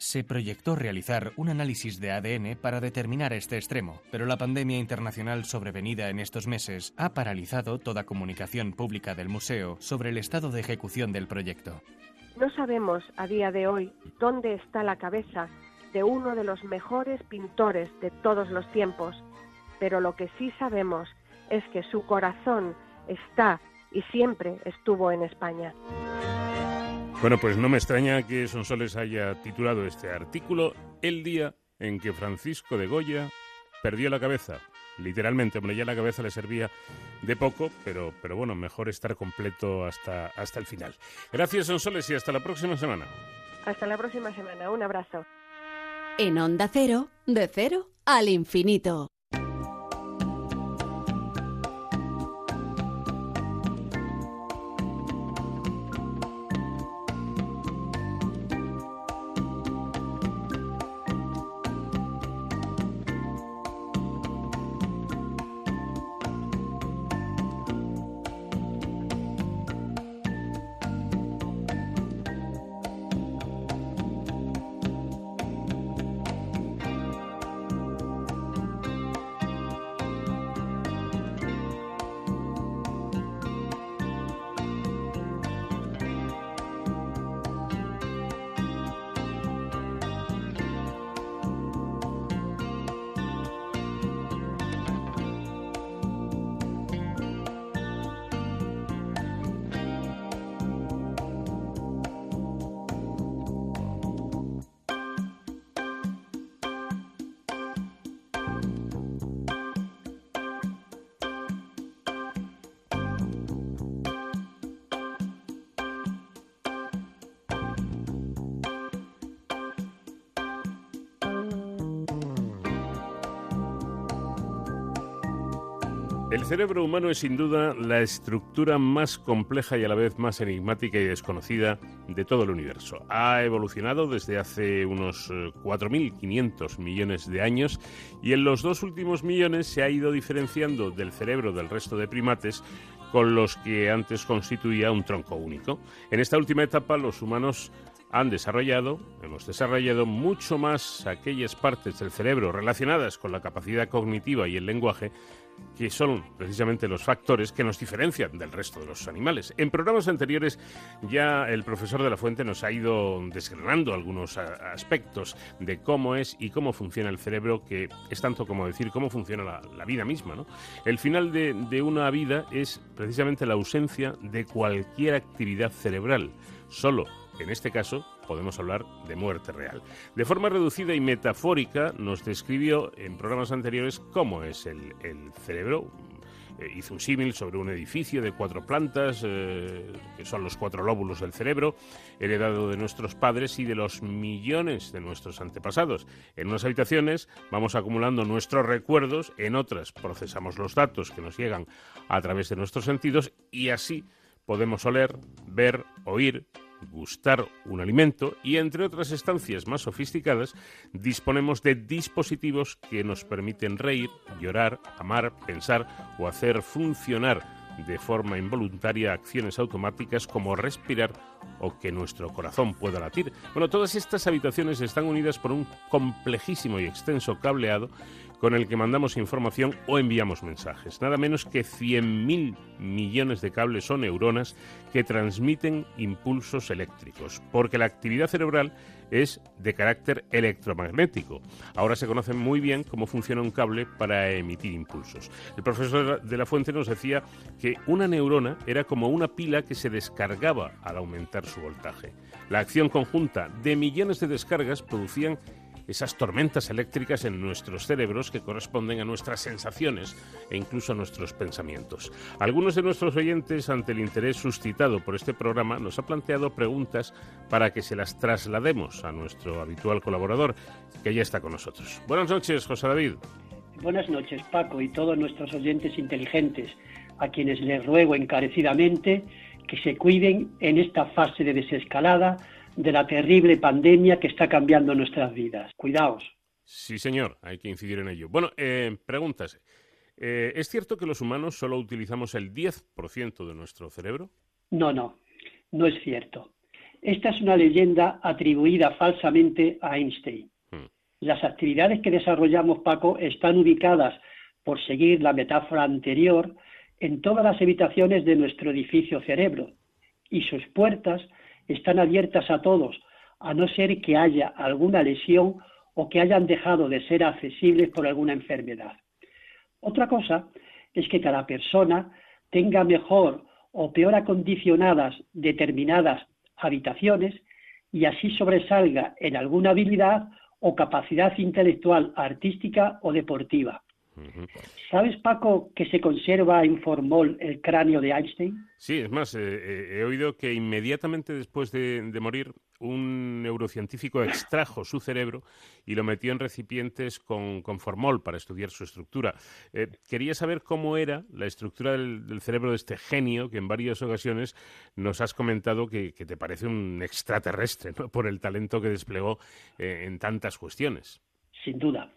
se proyectó realizar un análisis de ADN para determinar este extremo, pero la pandemia internacional sobrevenida en estos meses ha paralizado toda comunicación pública del museo sobre el estado de ejecución del proyecto. No sabemos a día de hoy dónde está la cabeza de uno de los mejores pintores de todos los tiempos, pero lo que sí sabemos es que su corazón está y siempre estuvo en España. Bueno, pues no me extraña que Sonsoles haya titulado este artículo El día en que Francisco de Goya perdió la cabeza. Literalmente, hombre, ya la cabeza le servía de poco, pero, pero bueno, mejor estar completo hasta, hasta el final. Gracias, Sonsoles, y hasta la próxima semana. Hasta la próxima semana. Un abrazo. En Onda Cero, de cero al infinito. Cerebro humano es sin duda la estructura más compleja y a la vez más enigmática y desconocida de todo el universo. Ha evolucionado desde hace unos 4.500 eh, millones de años y en los dos últimos millones se ha ido diferenciando del cerebro del resto de primates con los que antes constituía un tronco único. En esta última etapa los humanos han desarrollado, hemos desarrollado mucho más aquellas partes del cerebro relacionadas con la capacidad cognitiva y el lenguaje que son precisamente los factores que nos diferencian del resto de los animales. En programas anteriores ya el profesor de la Fuente nos ha ido desgranando algunos aspectos de cómo es y cómo funciona el cerebro, que es tanto como decir cómo funciona la, vida misma. El final de una vida es precisamente la ausencia de cualquier actividad cerebral. Solo, en este caso, podemos hablar de muerte real. De forma reducida y metafórica nos describió en programas anteriores cómo es el, cerebro, eh, hizo un símil sobre un edificio de cuatro plantas, eh, que son los cuatro lóbulos del cerebro, heredado de nuestros padres y de los millones de nuestros antepasados. En unas habitaciones vamos acumulando nuestros recuerdos, en otras procesamos los datos que nos llegan a través de nuestros sentidos y así podemos oler, ver, oír, gustar un alimento y, entre otras estancias más sofisticadas, disponemos de dispositivos que nos permiten reír, llorar, amar, pensar o hacer funcionar de forma involuntaria acciones automáticas como respirar o que nuestro corazón pueda latir. Bueno, todas estas habitaciones están unidas por un complejísimo y extenso cableado con el que mandamos información o enviamos mensajes. Nada menos que 100.000 millones de cables o neuronas que transmiten impulsos eléctricos, porque la actividad cerebral es de carácter electromagnético. Ahora se conoce muy bien cómo funciona un cable para emitir impulsos. El profesor de la Fuente nos decía que una neurona era como una pila que se descargaba al aumentar su voltaje. La acción conjunta de millones de descargas producían esas tormentas eléctricas en nuestros cerebros que corresponden a nuestras sensaciones e incluso a nuestros pensamientos. Algunos de nuestros oyentes, ante el interés suscitado por este programa, nos ha planteado preguntas para que se las traslademos a nuestro habitual colaborador, que ya está con nosotros. Buenas noches, José David. Buenas noches, Paco, y todos nuestros oyentes inteligentes, a quienes les ruego encarecidamente que se cuiden en esta fase de desescalada de la terrible pandemia que está cambiando nuestras vidas. Cuidaos. Sí, señor, hay que incidir en ello. Bueno, eh, pregúntase. Eh, ¿Es cierto que los humanos solo utilizamos el 10% de nuestro cerebro? No, no, no es cierto. Esta es una leyenda atribuida falsamente a Einstein. Hmm. Las actividades que desarrollamos, Paco, están ubicadas, por seguir la metáfora anterior, en todas las habitaciones de nuestro edificio cerebro, y sus puertas están abiertas a todos, a no ser que haya alguna lesión o que hayan dejado de ser accesibles por alguna enfermedad. Otra cosa es que cada persona tenga mejor o peor acondicionadas determinadas habitaciones y así sobresalga en alguna habilidad o capacidad intelectual, artística o deportiva. ¿Sabes, Paco, que se conserva en formol el cráneo de Einstein? Sí, es más, eh, eh, he oído que inmediatamente después de, morir, un neurocientífico extrajo su cerebro y lo metió en recipientes con, formol para estudiar su estructura. Eh, quería saber cómo era la estructura del, cerebro de este genio que en varias ocasiones nos has comentado que, te parece un extraterrestre por el talento que desplegó en tantas cuestiones. Sin duda.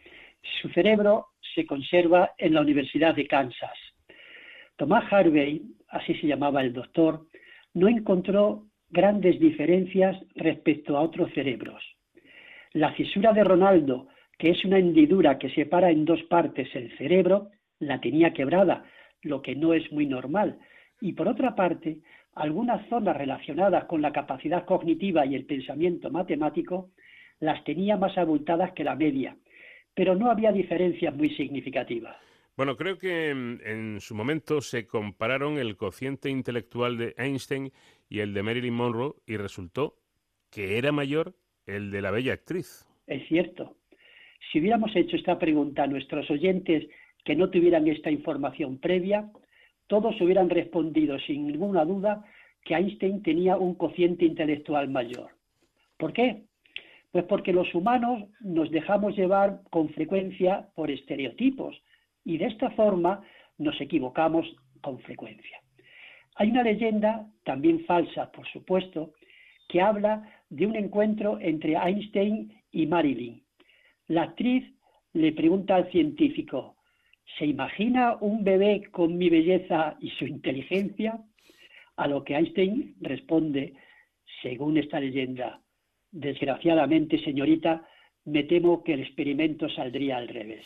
Su cerebro se conserva en la Universidad de Kansas. Thomas Harvey, así se llamaba el doctor, no encontró grandes diferencias respecto a otros cerebros. La fisura de Ronaldo, que es una hendidura que separa en dos partes el cerebro, la tenía quebrada, lo que no es muy normal. Y por otra parte, algunas zonas relacionadas con la capacidad cognitiva y el pensamiento matemático las tenía más abultadas que la media, pero no había diferencias muy significativas. Bueno, creo que en, su momento se compararon el cociente intelectual de Einstein y el de Marilyn Monroe y resultó que era mayor el de la bella actriz. Es cierto. Si hubiéramos hecho esta pregunta a nuestros oyentes que no tuvieran esta información previa, todos hubieran respondido sin ninguna duda que Einstein tenía un cociente intelectual mayor. ¿Por qué? Pues porque los humanos nos dejamos llevar con frecuencia por estereotipos y de esta forma nos equivocamos con frecuencia. Hay una leyenda, también falsa por supuesto, que habla de un encuentro entre Einstein y Marilyn. La actriz le pregunta al científico, ¿Se imagina un bebé con mi belleza y su inteligencia? A lo que Einstein responde, según esta leyenda, desgraciadamente, señorita, me temo que el experimento saldría al revés.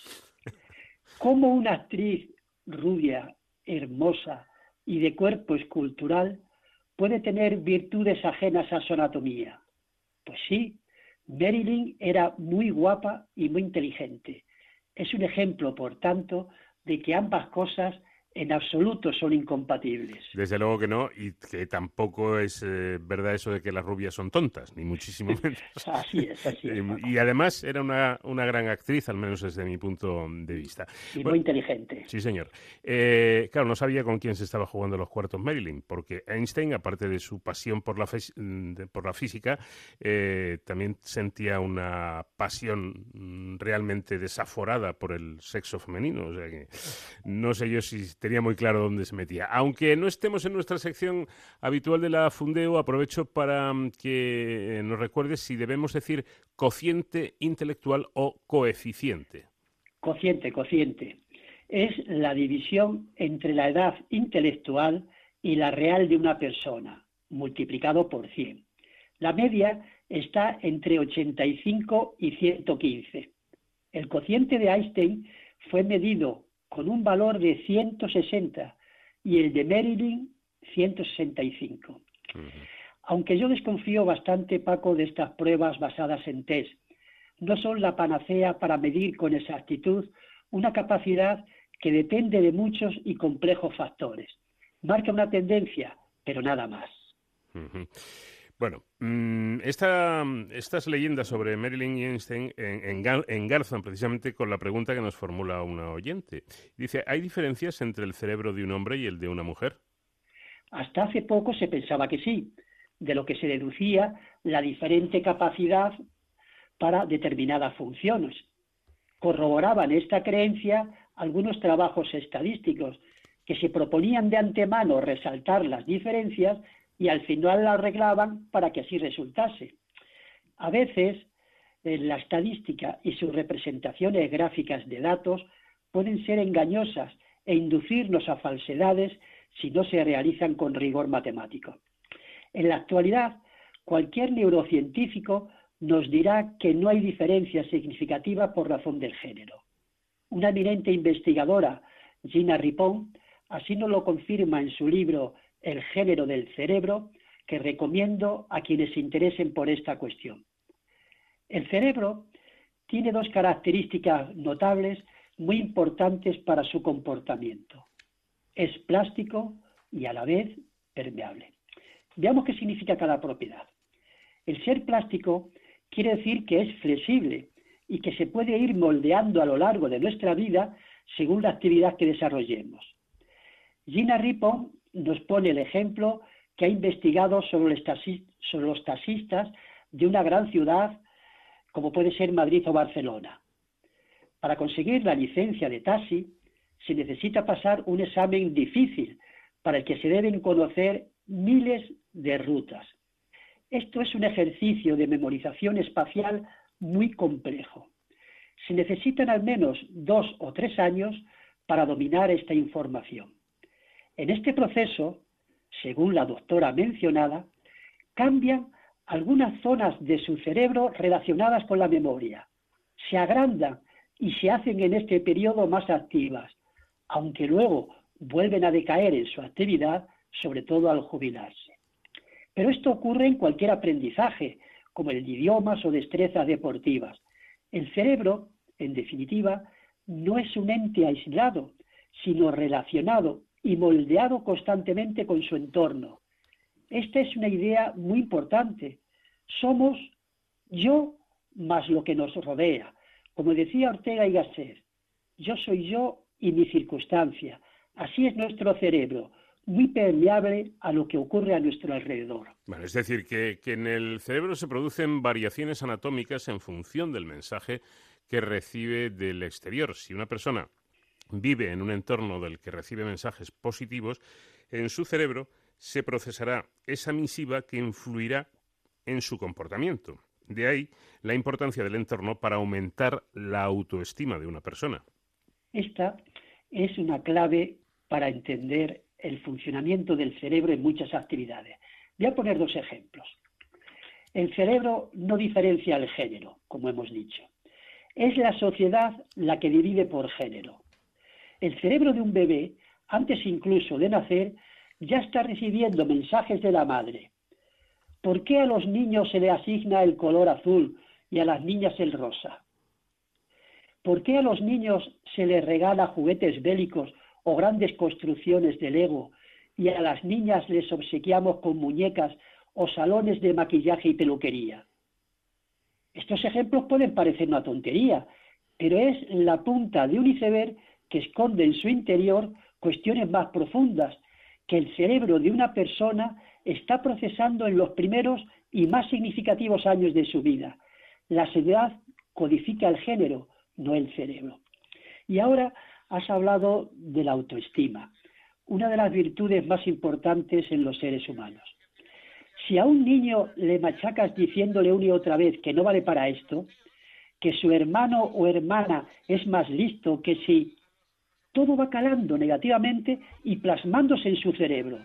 ¿Cómo una actriz rubia, hermosa y de cuerpo escultural puede tener virtudes ajenas a su anatomía? Pues sí, Marilyn era muy guapa y muy inteligente. Es un ejemplo, por tanto, de que ambas cosas en absoluto son incompatibles. Desde luego que no, y que tampoco es eh, verdad eso de que las rubias son tontas, ni muchísimo menos. así es, así es. y, además era una, una, gran actriz, al menos desde mi punto de vista. Y muy inteligente. Sí, señor. Eh, claro, no sabía con quién se estaba jugando los cuartos Marilyn, porque Einstein, aparte de su pasión por la, por la física, eh, también sentía una pasión mm, realmente desaforada por el sexo femenino. O sea que no sé yo si tenía muy claro dónde se metía. Aunque no estemos en nuestra sección habitual de la Fundeo, aprovecho para mm, que nos recuerdes si debemos decir cociente intelectual o coeficiente. Cociente, cociente. Es la división entre la edad intelectual y la real de una persona, multiplicado por 100. La media está entre 85 y 115. El cociente de Einstein fue medido con un valor de 160 y el de Marilyn 165. Aunque yo desconfío bastante, Paco, de estas pruebas basadas en test, no son la panacea para medir con exactitud una capacidad que depende de muchos y complejos factores. Marca una tendencia, pero nada más. Bueno, mm, estas leyendas sobre Marilyn Einstein engarzan precisamente con la pregunta que nos formula una oyente. Dice, ¿hay diferencias entre el cerebro de un hombre y el de una mujer? Hasta hace poco se pensaba que sí, de lo que se deducía la diferente capacidad para determinadas funciones. Corroboraban esta creencia algunos trabajos estadísticos que se proponían de antemano resaltar las diferencias y al final la arreglaban para que así resultase. A veces, la estadística y sus representaciones gráficas de datos pueden ser engañosas e inducirnos a falsedades si no se realizan con rigor matemático. En la actualidad, cualquier neurocientífico nos dirá que no hay diferencia significativa por razón del género. Una eminente investigadora, Gina Ripon, así nos lo confirma en su libro el género del cerebro que recomiendo a quienes se interesen por esta cuestión. El cerebro tiene dos características notables muy importantes para su comportamiento. Es plástico y a la vez permeable. Veamos qué significa cada propiedad. El ser plástico quiere decir que es flexible y que se puede ir moldeando a lo largo de nuestra vida según la actividad que desarrollemos. Gina Ripon nos pone el ejemplo que ha investigado sobre los, taxistas de una gran ciudad como puede ser Madrid o Barcelona. Para conseguir la licencia de taxi se necesita pasar un examen difícil para el que se deben conocer miles de rutas. Esto es un ejercicio de memorización espacial muy complejo. Se necesitan al menos dos o tres años para dominar esta información. En este proceso, según la doctora mencionada, cambian algunas zonas de su cerebro relacionadas con la memoria. Se agrandan y se hacen en este periodo más activas, aunque luego vuelven a decaer en su actividad, sobre todo al jubilarse. Pero esto ocurre en cualquier aprendizaje, como el de idiomas o destrezas deportivas. El cerebro, en definitiva, no es un ente aislado, sino relacionado y moldeado constantemente con su entorno. Esta es una idea muy importante. Somos yo más lo que nos rodea. Como decía Ortega y Gasset, yo soy yo y mi circunstancia. Así es nuestro cerebro, muy permeable a lo que ocurre a nuestro alrededor. Es decir, que, que en el cerebro se producen variaciones anatómicas en función del mensaje que recibe del exterior. Si una persona vive en un entorno del que recibe mensajes positivos, en su cerebro se procesará esa misiva que influirá en su comportamiento. De ahí la importancia del entorno para aumentar la autoestima de una persona. Esta es una clave para entender el funcionamiento del cerebro en muchas actividades. Voy a poner dos ejemplos. El cerebro no diferencia el género, como hemos dicho. Es la sociedad la que divide por género. El cerebro de un bebé, antes incluso de nacer, ya está recibiendo mensajes de la madre. ¿Por qué a los niños se le asigna el color azul y a las niñas el rosa? ¿Por qué a los niños se les regala juguetes bélicos o grandes construcciones de Lego y a las niñas les obsequiamos con muñecas o salones de maquillaje y peluquería? Estos ejemplos pueden parecer una tontería, pero es la punta de un iceberg que esconde en su interior cuestiones más profundas que el cerebro de una persona está procesando en los primeros y más significativos años de su vida. La sociedad codifica el género, no el cerebro. Y ahora has hablado de la autoestima, una de las virtudes más importantes en los seres humanos. Si a un niño le machacas diciéndole una y otra vez que no vale para esto, que su hermano o hermana es más listo que si todo va calando negativamente y plasmándose en su cerebro.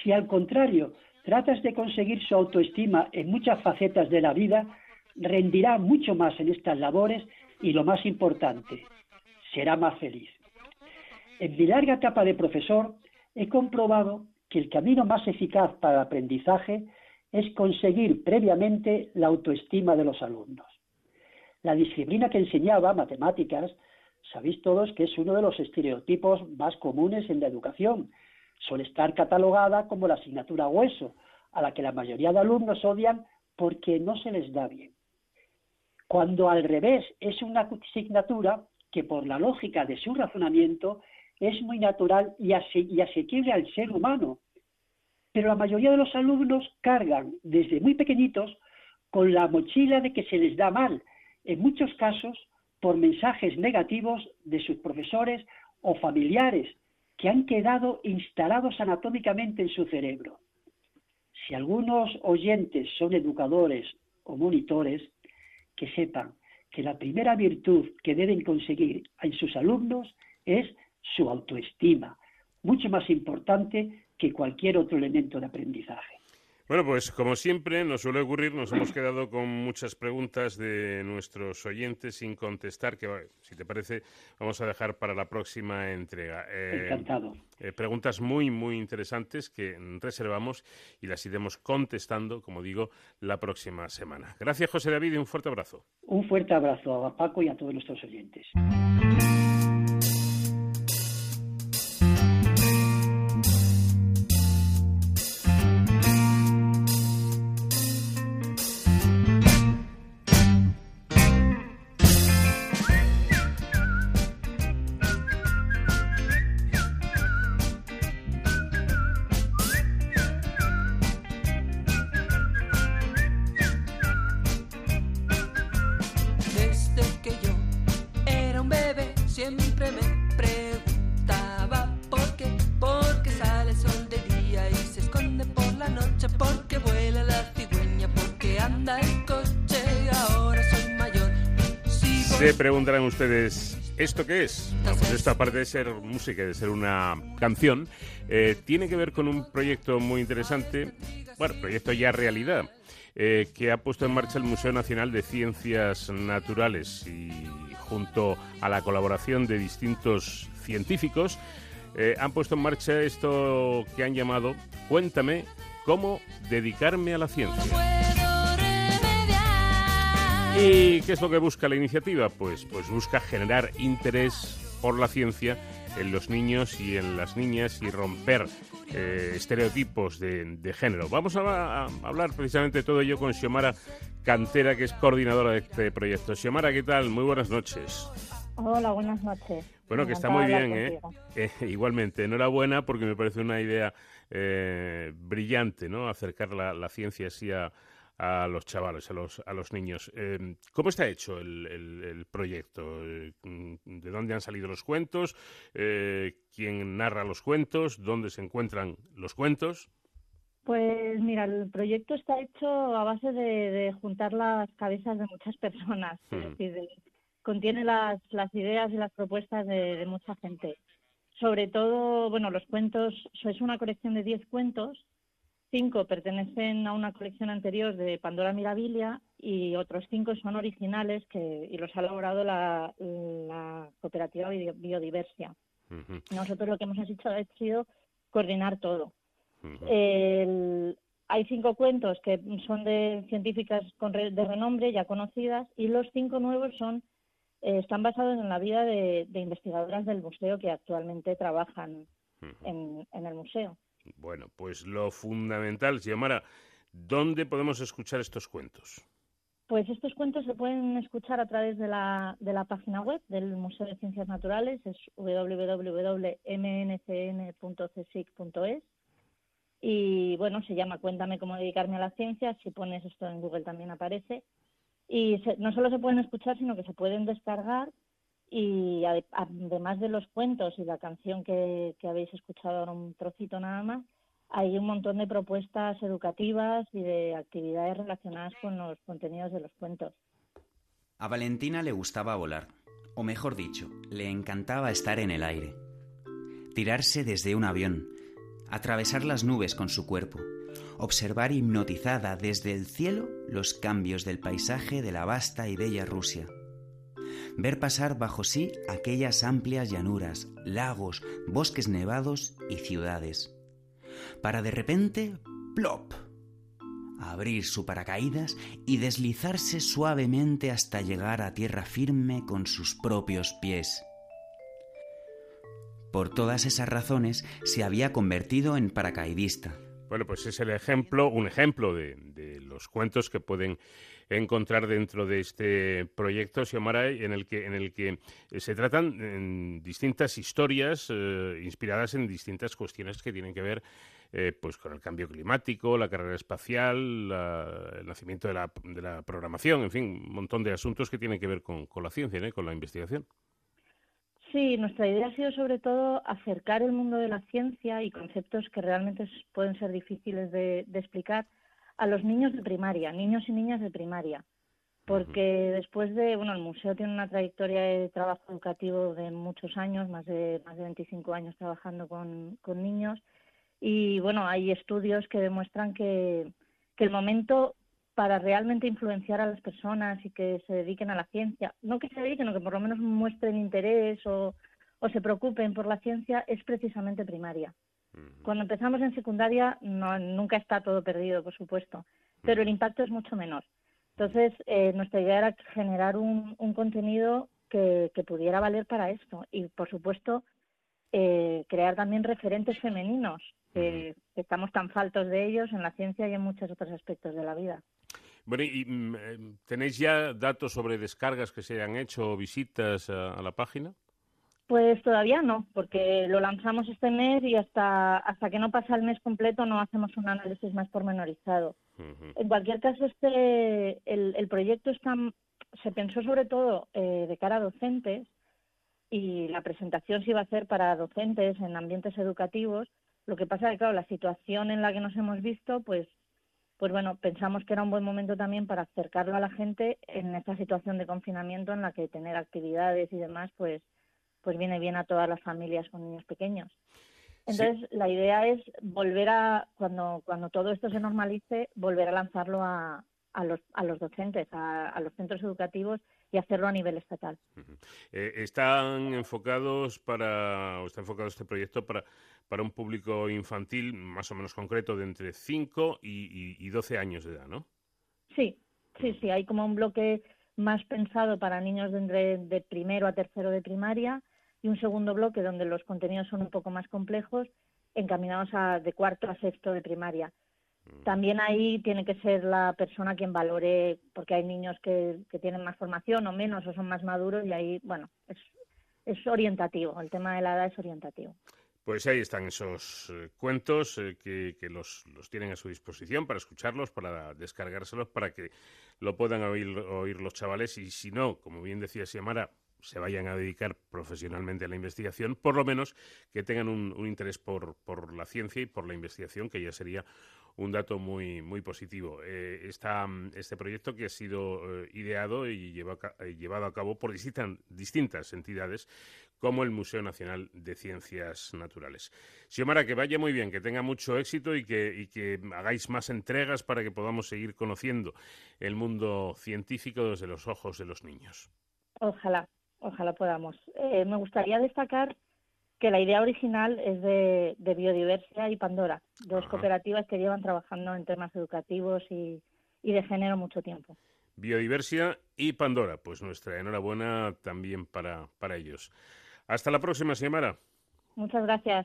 Si al contrario tratas de conseguir su autoestima en muchas facetas de la vida, rendirá mucho más en estas labores y lo más importante, será más feliz. En mi larga etapa de profesor he comprobado que el camino más eficaz para el aprendizaje es conseguir previamente la autoestima de los alumnos. La disciplina que enseñaba, matemáticas, sabéis todos que es uno de los estereotipos más comunes en la educación. Suele estar catalogada como la asignatura hueso, a la que la mayoría de alumnos odian porque no se les da bien cuando al revés es una asignatura que por la lógica de su razonamiento es muy natural y, asequible al ser humano. Pero la mayoría de los alumnos cargan desde muy pequeñitos con la mochila de que se les da mal, en muchos casos por mensajes negativos de sus profesores o familiares que han quedado instalados anatómicamente en su cerebro. Si algunos oyentes son educadores o monitores, que sepan que la primera virtud que deben conseguir en sus alumnos es su autoestima, mucho más importante que cualquier otro elemento de aprendizaje. Bueno, pues como siempre nos suele ocurrir, nos hemos quedado con muchas preguntas de nuestros oyentes sin contestar, que si te parece vamos a dejar para la próxima entrega. Eh, Encantado. Eh, preguntas muy, muy interesantes que reservamos y las iremos contestando, como digo, la próxima semana. Gracias, José David, y un fuerte abrazo. Un fuerte abrazo a Paco y a todos nuestros oyentes. Preguntarán ustedes, ¿esto qué es? Bueno, pues esta parte de ser música, de ser una canción, eh, tiene que ver con un proyecto muy interesante, bueno, proyecto ya realidad, eh, que ha puesto en marcha el Museo Nacional de Ciencias Naturales y junto a la colaboración de distintos científicos, eh, han puesto en marcha esto que han llamado Cuéntame cómo dedicarme a la ciencia. ¿Y qué es lo que busca la iniciativa? Pues, pues busca generar interés por la ciencia en los niños y en las niñas y romper eh, estereotipos de, género. Vamos a, hablar precisamente de todo ello con Xiomara Cantera, que es coordinadora de este proyecto. Xiomara, ¿qué tal? Muy buenas noches. Hola, buenas noches. Bueno, que está muy bien, ¿eh? ¿eh? Igualmente, enhorabuena porque me parece una idea eh, brillante, ¿no? Acercar la, la ciencia así a, a los chavales, a los, a los niños. Em, ¿Cómo está hecho el, proyecto? Eh, ¿De dónde han salido los cuentos? Eh, ¿Quién narra los cuentos? ¿Dónde se encuentran los cuentos? Pues mira, el proyecto está hecho a base de, juntar las cabezas de muchas personas, es decir, contiene las, las ideas y las propuestas de, mucha gente. Sobre todo, bueno, los cuentos, es una colección de 10 cuentos, cinco pertenecen a una colección anterior de Pandora Mirabilia y otros cinco son originales que, y los ha elaborado la, cooperativa Biodiversia. Nosotros lo que hemos hecho ha sido coordinar todo. hay cinco cuentos que son de científicas con de renombre ya conocidas y los cinco nuevos son eh, están basados en la vida de, investigadoras del museo que actualmente trabajan en, el museo. Bueno, pues lo fundamental, Xiomara, ¿dónde podemos escuchar estos cuentos? Pues estos cuentos se pueden escuchar a través de la, de la página web del Museo de Ciencias Naturales, es www.mncn.csic.es. Y bueno, se llama Cuéntame cómo dedicarme a la ciencia. Si pones esto en Google también aparece. Y no solo se pueden escuchar, sino que se pueden descargar. Y además de los cuentos y la canción que, habéis escuchado ahora un trocito nada más, hay un montón de propuestas educativas y de actividades relacionadas con los contenidos de los cuentos. A Valentina le gustaba volar, o mejor dicho, le encantaba estar en el aire. Tirarse desde un avión, atravesar las nubes con su cuerpo, observar hipnotizada desde el cielo los cambios del paisaje de la vasta y bella Rusia. Ver pasar bajo sí aquellas amplias llanuras, lagos, bosques nevados y ciudades para de repente, plop, abrir su paracaídas y deslizarse suavemente hasta llegar a tierra firme con sus propios pies. Por todas esas razones se había convertido en paracaidista. Bueno, pues es el ejemplo, un ejemplo de, de los cuentos que pueden encontrar dentro de este proyecto Xiomara en el que en el que se tratan en distintas historias eh, inspiradas en distintas cuestiones que tienen que ver eh, pues con el cambio climático, la carrera espacial, el nacimiento de la, de la, programación, en fin, un montón de asuntos que tienen que ver con, con la ciencia, con la investigación. Sí, nuestra idea ha sido sobre todo acercar el mundo de la ciencia y conceptos que realmente pueden ser difíciles de explicar a los niños de primaria, niños y niñas de primaria, porque después de, bueno, el museo tiene una trayectoria de trabajo educativo de muchos años, más de, más de 25 años trabajando con, con niños, y bueno, hay estudios que demuestran que, que el momento para realmente influenciar a las personas y que se dediquen a la ciencia, no que se dediquen, sino que por lo menos muestren interés o, o se preocupen por la ciencia, es precisamente primaria. Cuando empezamos en secundaria no, nunca está todo perdido, por supuesto, pero el impacto es mucho menor. Entonces, eh, nuestra idea era generar un, un contenido que, que, pudiera valer para esto y, por supuesto, eh, crear también referentes femeninos, que estamos tan faltos de ellos en la ciencia y en muchos otros aspectos de la vida. Bueno, ¿y mm, eh, tenéis ya datos sobre descargas que se hayan hecho o visitas a la página? Pues todavía no, porque lo lanzamos este mes y hasta, hasta que no pasa el mes completo no hacemos un análisis más pormenorizado. En cualquier caso, este, el, el proyecto está, se pensó sobre todo eh, de cara a docentes y la presentación se iba a hacer para docentes en ambientes educativos. Lo que pasa es que, claro, la situación en la que nos hemos visto, pues, pues bueno, pensamos que era un buen momento también para acercarlo a la gente en esta situación de confinamiento en la que tener actividades y demás, pues, pues viene bien a todas las familias con niños pequeños. Entonces, la idea es volver a, cuando, cuando todo esto se normalice, volver a lanzarlo a, a, los, a los docentes, a, los centros educativos y hacerlo a nivel estatal. Eh, ¿Están enfocados para, o está enfocado este proyecto para, para un público infantil más o menos concreto de entre 5 y, y, 12 años de edad, no? Sí, sí, sí, hay como un bloque más pensado para niños de, entre, de primero a tercero de primaria y un segundo bloque donde los contenidos son un poco más complejos, encaminados a de cuarto a sexto de primaria. Mm. También ahí tiene que ser la persona quien valore, porque hay niños que, que tienen más formación o menos o son más maduros y ahí, bueno, es, es orientativo, el tema de la edad es orientativo. Pues ahí están esos eh, cuentos eh, que, que los, los, tienen a su disposición para escucharlos, para descargárselos, para que lo puedan oír, oír los chavales y si no, como bien decía Siamara, se vayan a dedicar profesionalmente a la investigación, por lo menos que tengan un, interés por, por, la ciencia y por la investigación, que ya sería un dato muy, muy positivo. Eh, este proyecto que ha sido eh, ideado y llevado a cabo por distintas, distintas entidades como el Museo Nacional de Ciencias Naturales. Xiomara, que vaya muy bien, que tenga mucho éxito y que, y que hagáis más entregas para que podamos seguir conociendo el mundo científico desde los ojos de los niños. Ojalá, ojalá podamos. Eh, me gustaría destacar que la idea original es de, Biodiversidad y Pandora, dos cooperativas que llevan trabajando en temas educativos y, de género mucho tiempo. Biodiversidad y Pandora, pues nuestra enhorabuena también para, para ellos. Hasta la próxima, semana. Muchas gracias.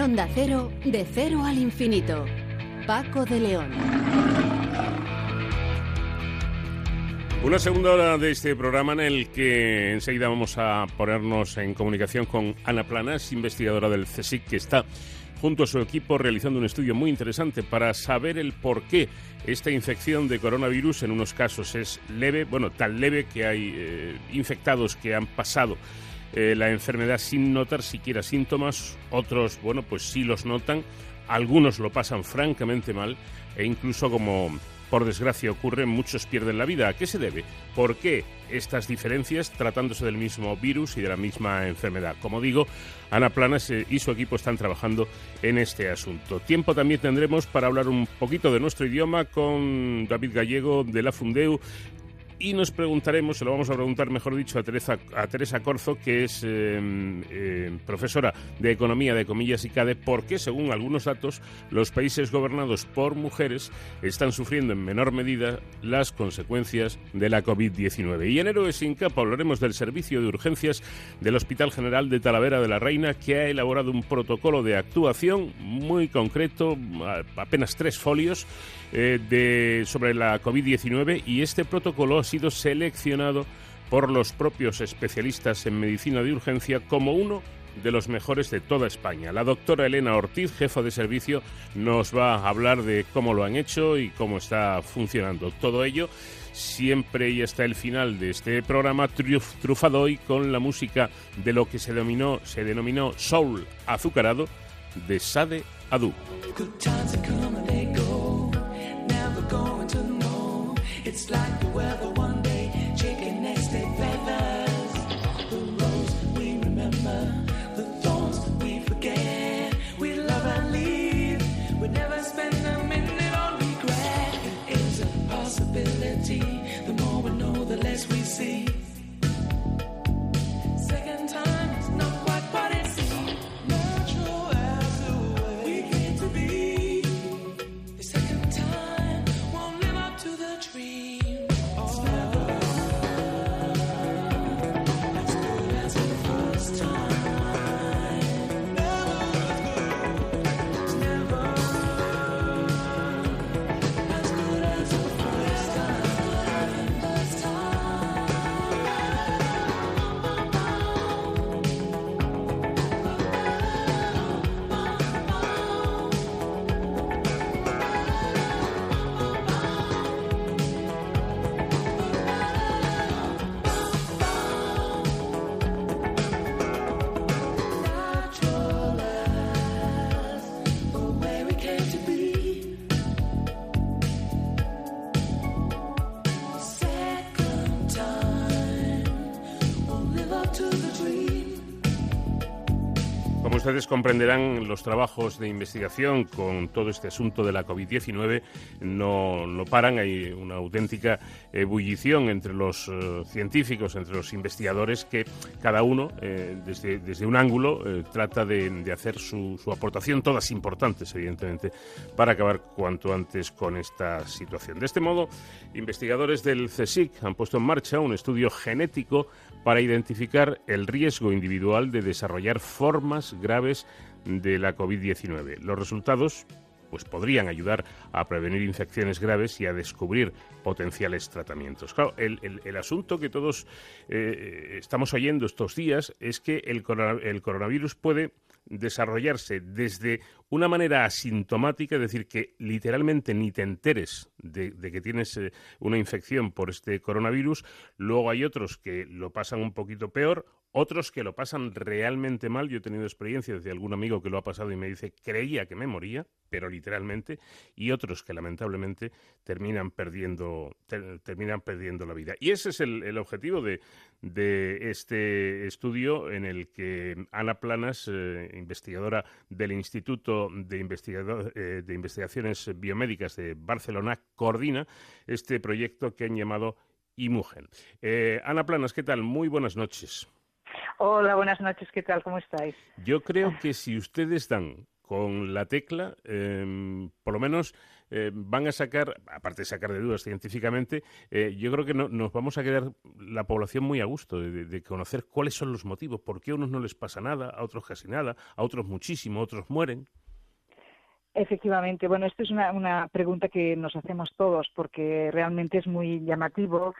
Onda Cero, de cero al infinito. Paco de León. Una segunda hora de este programa en el que enseguida vamos a ponernos en comunicación con Ana Planas, investigadora del CSIC, que está junto a su equipo realizando un estudio muy interesante para saber el por qué esta infección de coronavirus en unos casos es leve, bueno, tan leve que hay eh, infectados que han pasado eh, la enfermedad sin notar siquiera síntomas, otros, bueno, pues sí los notan, algunos lo pasan francamente mal e incluso como por desgracia ocurre, muchos pierden la vida. ¿A qué se debe? ¿Por qué estas diferencias tratándose del mismo virus y de la misma enfermedad? Como digo, Ana Planas eh, y su equipo están trabajando en este asunto. Tiempo también tendremos para hablar un poquito de nuestro idioma con David Gallego de la Fundeu y nos preguntaremos, se lo vamos a preguntar, mejor dicho, a Teresa, a Teresa Corzo, que es eh, eh, profesora de Economía de Comillas y CADE, por qué, según algunos datos, los países gobernados por mujeres están sufriendo en menor medida las consecuencias de la COVID-19. Y en Héroes sin capa hablaremos del servicio de urgencias del Hospital General de Talavera de la Reina, que ha elaborado un protocolo de actuación muy concreto, apenas tres folios, eh, de, sobre la COVID-19 y este protocolo ha sido seleccionado por los propios especialistas en medicina de urgencia como uno de los mejores de toda España. La doctora Elena Ortiz, jefa de servicio, nos va a hablar de cómo lo han hecho y cómo está funcionando todo ello. Siempre y hasta el final de este programa trufado hoy con la música de lo que se denominó, se denominó soul azucarado de Sade Adu. It's like the weather one day, chicken next day feathers. The rose we remember, the thorns we forget. We love and leave, we never spend a minute on regret. It is a possibility. The more we know, the less we see. Ustedes comprenderán, los trabajos de investigación con todo este asunto de la COVID-19 no, no, paran. Hay una auténtica ebullición entre los eh, científicos, entre los investigadores, que cada uno, eh, desde, desde, un ángulo, eh, trata de, hacer su, su, aportación, todas importantes, evidentemente, para acabar cuanto antes con esta situación. De este modo, investigadores del CSIC han puesto en marcha un estudio genético para identificar el riesgo individual de desarrollar formas graves de la COVID-19. Los resultados pues podrían ayudar a prevenir infecciones graves y a descubrir potenciales tratamientos. Claro, el, asunto que todos eh, estamos oyendo estos días es que el, coronavirus puede desarrollarse desde una manera asintomática, es decir, que literalmente ni te enteres de, que tienes eh, una infección por este coronavirus, luego hay otros que lo pasan un poquito peor, otros que lo pasan realmente mal. Yo he tenido experiencias de algún amigo que lo ha pasado y me dice, creía que me moría, pero literalmente, y otros que lamentablemente terminan perdiendo, terminan perdiendo la vida. Y ese es el, objetivo de, este estudio en el que Ana Planas, eh, investigadora del Instituto de, eh, de Investigaciones Biomédicas de Barcelona, coordina este proyecto que han llamado Imugen. Eh, Ana Planas, ¿qué tal? Muy buenas noches. Hola, buenas noches, ¿qué tal? ¿Cómo estáis? Yo creo que si ustedes dan con la tecla, em, por lo menos eh, van a sacar, aparte de sacar de dudas científicamente, eh, yo creo que nos vamos a quedar la población muy a gusto de, conocer cuáles son los motivos, por qué a unos no les pasa nada, a otros casi nada, a otros muchísimo, a otros mueren. Efectivamente, bueno, esta es una, una pregunta que nos hacemos todos porque realmente es muy llamativo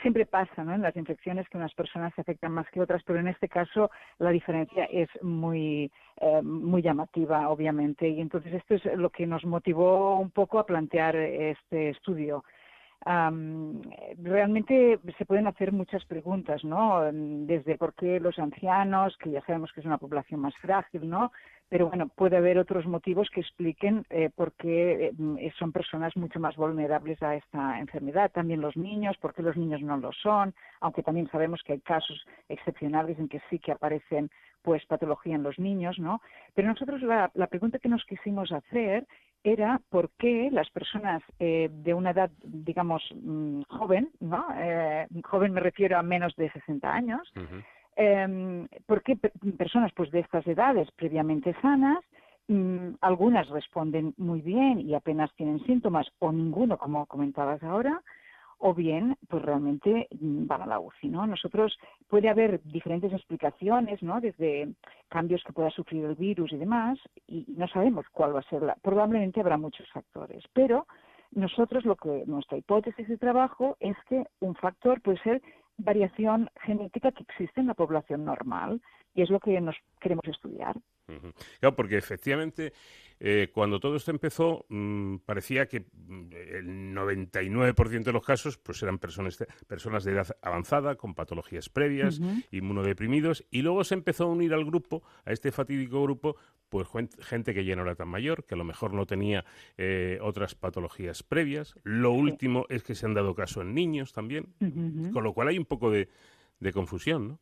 siempre pasa ¿no? en las infecciones que unas personas se afectan más que otras, pero en este caso la diferencia es muy, eh, muy llamativa, obviamente. Y entonces esto es lo que nos motivó un poco a plantear este estudio. realmente se pueden hacer muchas preguntas, ¿no? Desde por qué los ancianos, que ya sabemos que es una población más frágil, ¿no? Pero bueno, puede haber otros motivos que expliquen eh, por qué eh, son personas mucho más vulnerables a esta enfermedad. También los niños, por qué los niños no lo son, aunque también sabemos que hay casos excepcionales en que sí que aparecen pues patología en los niños, ¿no? Pero nosotros la, pregunta que nos quisimos hacer era por qué las personas eh, de una edad, digamos, mm, joven, ¿no? joven me refiero a menos de 60 años, eh, porque personas pues de estas edades previamente sanas mm, algunas responden muy bien y apenas tienen síntomas o ninguno como comentabas ahora o bien pues realmente mm, van a la UCI no nosotros puede haber diferentes explicaciones no desde cambios que pueda sufrir el virus y demás y no sabemos cuál va a ser la probablemente habrá muchos factores pero nosotros lo que nuestra hipótesis de trabajo es que un factor puede ser variación genética que existe en la población normal y es lo que nos queremos estudiar. Claro, porque efectivamente eh, cuando todo esto empezó mm, parecía que mm, el 99% de los casos pues eran personas personas de edad avanzada con patologías previas, inmunodeprimidos y luego se empezó a unir al grupo, a este fatídico grupo, pues gente que ya no era tan mayor, que a lo mejor no tenía eh, otras patologías previas. Lo último es que se han dado caso en niños también, con lo cual hay un poco de, de confusión, ¿no?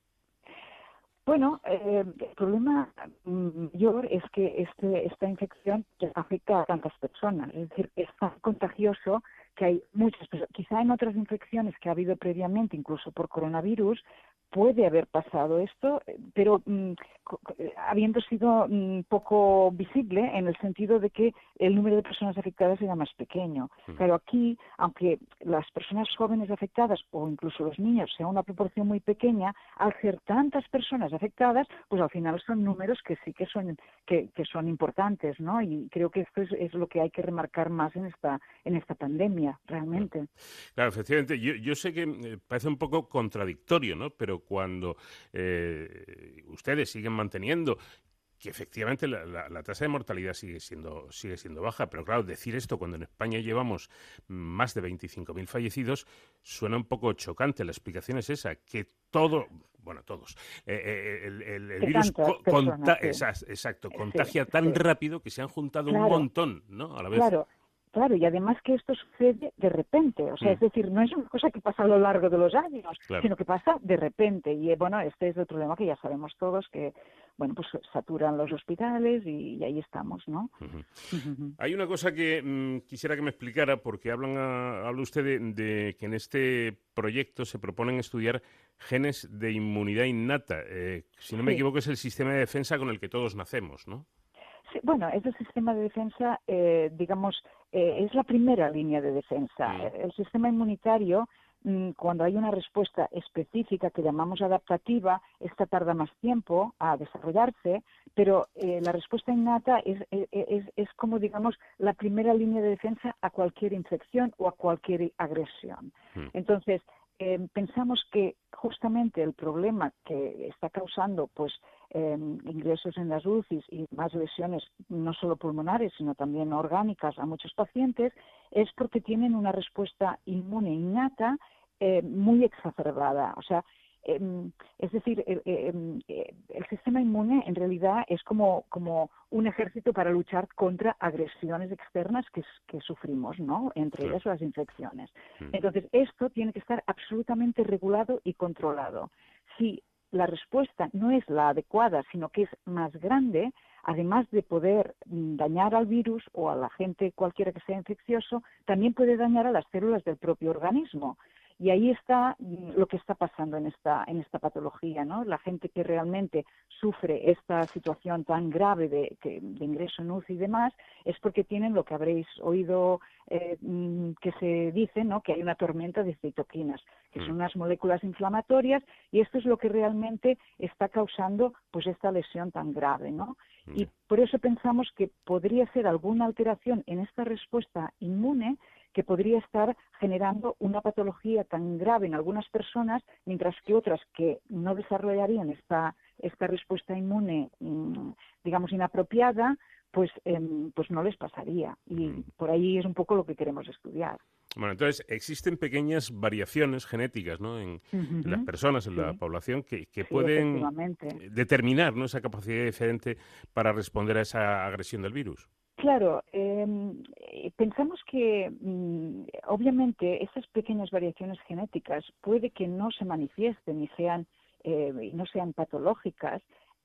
Bueno, eh, el problema mayor es que este, esta infección afecta a tantas personas, es decir, es tan contagioso que hay muchas personas. Quizá en otras infecciones que ha habido previamente, incluso por coronavirus, puede haber pasado esto, pero mm, habiendo sido mm, poco visible en el sentido de que el número de personas afectadas era más pequeño. Pero aquí, aunque las personas jóvenes afectadas o incluso los niños sea una proporción muy pequeña, al ser tantas personas afectadas, pues al final son números que sí que son que, son importantes, ¿no? Y creo que esto es, lo que hay que remarcar más en esta en esta pandemia, realmente. Claro, efectivamente. Yo, yo sé que eh, parece un poco contradictorio, ¿no? Pero cuando eh, ustedes siguen manteniendo que efectivamente la, tasa de mortalidad sigue siendo, sigue siendo baja, pero claro, decir esto cuando en España llevamos más de 25.000 fallecidos suena un poco chocante. La explicación es esa, que todo, bueno, todos, eh, eh, el, virus exacto, contagia tan rápido que se han juntado un montón, ¿no? A la vez. Claro. Claro, y además que esto sucede de repente, o sea, es decir, no es una cosa que pasa a lo largo de los años, sino que pasa de repente. Y bueno, este es el problema que ya sabemos todos, que bueno, pues saturan los hospitales y, ahí estamos, ¿no? Hay una cosa que mm, quisiera que me explicara, porque hablan habla usted de, que en este proyecto se proponen estudiar genes de inmunidad innata. Eh, si no me equivoco, es el sistema de defensa con el que todos nacemos, ¿no? bueno, ese sistema de defensa, eh, digamos, eh, es la primera línea de defensa. El sistema inmunitario, mm, cuando hay una respuesta específica que llamamos adaptativa, esta tarda más tiempo a desarrollarse, pero eh, la respuesta innata es, es, es, como, digamos, la primera línea de defensa a cualquier infección o a cualquier agresión. Mm. Entonces, pensamos que justamente el problema que está causando, pues, Em, ingresos en las UCIs y más lesiones no solo pulmonares, sino también orgánicas a muchos pacientes, es porque tienen una respuesta inmune innata eh, muy exacerbada. O sea, em, es decir, em, eh, el sistema inmune en realidad es como, como un ejército para luchar contra agresiones externas que, que sufrimos, ¿no? Entre ellas las infecciones. Mm. Entonces, esto tiene que estar absolutamente regulado y controlado. Si la respuesta no es la adecuada, sino que es más grande, además de poder dañar al virus o a la gente cualquiera que sea infeccioso, también puede dañar a las células del propio organismo. Y ahí está mm, lo que está pasando en esta, en esta patología, ¿no? La gente que realmente sufre esta situación tan grave de, de ingreso en UCI y demás es porque tienen lo que habréis oído eh, mm, que se dice, ¿no? Que hay una tormenta de citoquinas, que son mm. unas moléculas inflamatorias y esto es lo que realmente está causando pues esta lesión tan grave, ¿no? Y por eso pensamos que podría ser alguna alteración en esta respuesta inmune que podría estar generando una patología tan grave en algunas personas, mientras que otras que no desarrollarían esta, esta respuesta inmune, mm, digamos, inapropiada, pues, em, pues no les pasaría. Y mm. por ahí es un poco lo que queremos estudiar. Bueno, entonces existen pequeñas variaciones genéticas ¿no? en, las personas, en la población, que, pueden determinar ¿no? esa capacidad diferente para responder a esa agresión del virus. Claro, em, eh, pensamos que mm, obviamente esas pequeñas variaciones genéticas puede que no se manifiesten y sean eh, no sean patológicas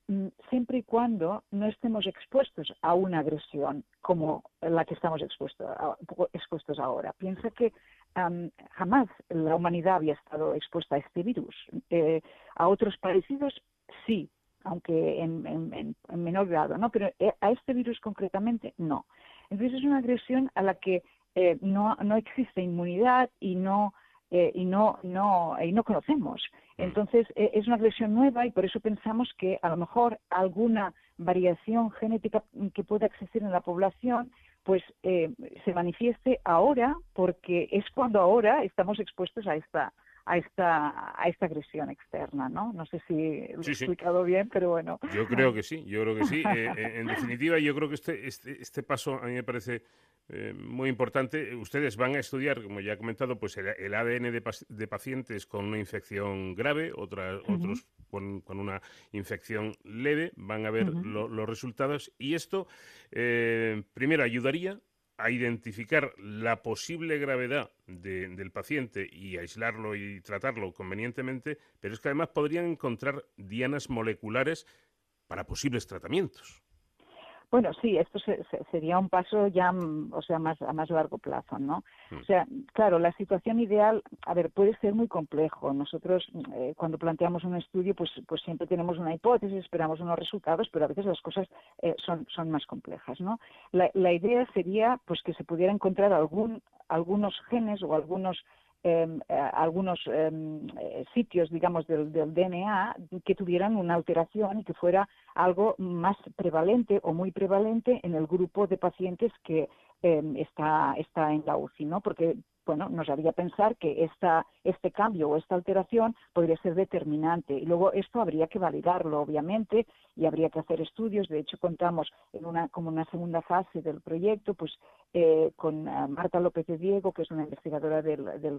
mm, siempre y cuando no estemos expuestos a una agresión como la que estamos expuestos, ahora. Piensa que jamás la humanidad había estado expuesta a este virus. Eh, a otros parecidos sí, aunque en, menor grado, ¿no? Pero eh, a este virus concretamente no. Entonces es una agresión a la que eh, no, no existe inmunidad y no eh, y no no y no conocemos. Mm. Entonces es una agresión nueva y por eso pensamos que a lo mejor alguna variación genética que pueda existir en la población pues se manifieste ahora porque es cuando ahora estamos expuestos a esta a esta, a esta agresión externa, ¿no? No sé si lo he explicado bien, pero bueno. Yo creo que sí, yo creo que sí. Eh, eh, en definitiva, yo creo que este, este, este paso a mí me parece eh, muy importante. Ustedes van a estudiar, como ya he comentado, pues el, ADN de, pacientes con una infección grave, otros con, una infección leve, van a ver los resultados y esto, primero, ayudaría a identificar la posible gravedad del paciente y aislarlo y tratarlo convenientemente, pero es que además podrían encontrar dianas moleculares para posibles tratamientos. Bueno, sí, esto sería un paso ya, mm, o sea, más a más largo plazo, ¿no? Mm. O sea, claro, la situación ideal, a ver, puede ser muy complejo. Nosotros mm, eh, cuando planteamos un estudio, pues, pues siempre tenemos una hipótesis, esperamos unos resultados, pero a veces las cosas eh, son, son más complejas, ¿no? La, la idea sería, pues, que se pudiera encontrar algún, algunos genes o algunos eh, algunos em, eh, sitios, digamos, del, DNA que tuvieran una alteración y que fuera algo más prevalente o muy prevalente en el grupo de pacientes que em, está, está en la UCI, ¿no? Porque bueno, nos haría pensar que esta, este cambio o esta alteración podría ser determinante. Y luego esto habría que validarlo, obviamente, y habría que hacer estudios. De hecho, contamos en una, como una segunda fase del proyecto, pues eh, con eh, Marta López de Diego, que es una investigadora del, del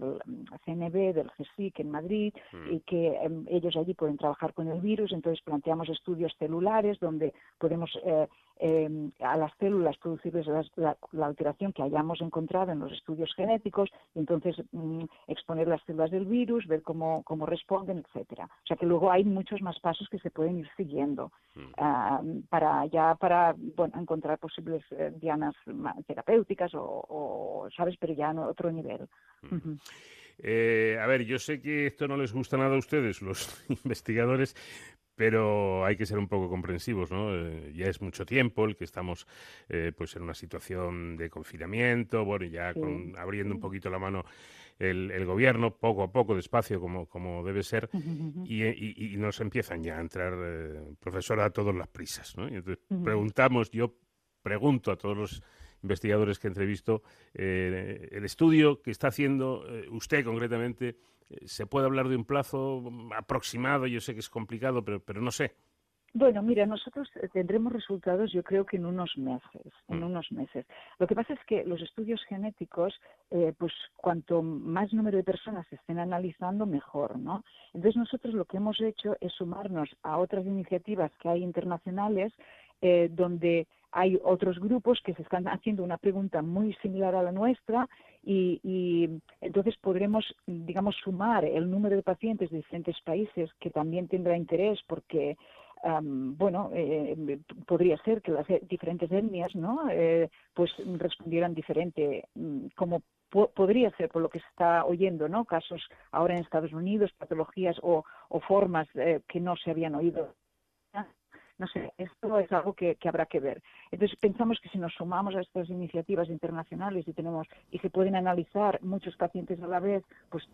CNB, del GESIC en Madrid, mm. y que em, ellos allí pueden trabajar con el virus. Entonces planteamos estudios celulares donde podemos eh, em, a las células producirles la, alteración que hayamos encontrado en los estudios genéticos, y entonces mm, exponer las células del virus, ver cómo, cómo responden, etcétera. O sea que luego hay muchos más pasos que se pueden ir siguiendo mm. ah, para ya para bueno, encontrar posibles eh, dianas terapéuticas o, sabes, pero ya en otro nivel. Mm. Eh, a ver, yo sé que esto no les gusta nada a ustedes, los investigadores, pero hay que ser un poco comprensivos, ¿no? Eh, ya es mucho tiempo el que estamos eh, pues en una situación de confinamiento, bueno, ya abriendo un poquito la mano el, gobierno, poco a poco, despacio, como, como debe ser, y, nos empiezan ya a entrar, eh, profesora, a todas las prisas, ¿no? Y entonces preguntamos, yo pregunto a todos los investigadores que entrevisto, el estudio que está haciendo usted concretamente, ¿Se puede hablar de un plazo aproximado? Yo sé que es complicado, pero, pero no sé. Bueno, mira, nosotros tendremos resultados yo creo que en unos meses, en mm. unos meses. Lo que pasa es que los estudios genéticos, eh, pues cuanto más número de personas se estén analizando, mejor, ¿no? Entonces nosotros lo que hemos hecho es sumarnos a otras iniciativas que hay internacionales eh, donde hay otros grupos que se están haciendo una pregunta muy similar a la nuestra y, entonces podremos, digamos, sumar el número de pacientes de diferentes países que también tendrá interés porque bueno, eh, podría ser que las diferentes etnias, ¿no? Eh, pues respondieran diferente, mm, como podría ser por lo que se está oyendo, ¿no? Casos ahora en Estados Unidos, patologías o, o formas eh, que no se habían oído no sé, esto es algo que, habrá que ver. Entonces pensamos que si nos sumamos a estas iniciativas internacionales y tenemos y se pueden analizar muchos pacientes a la vez, pues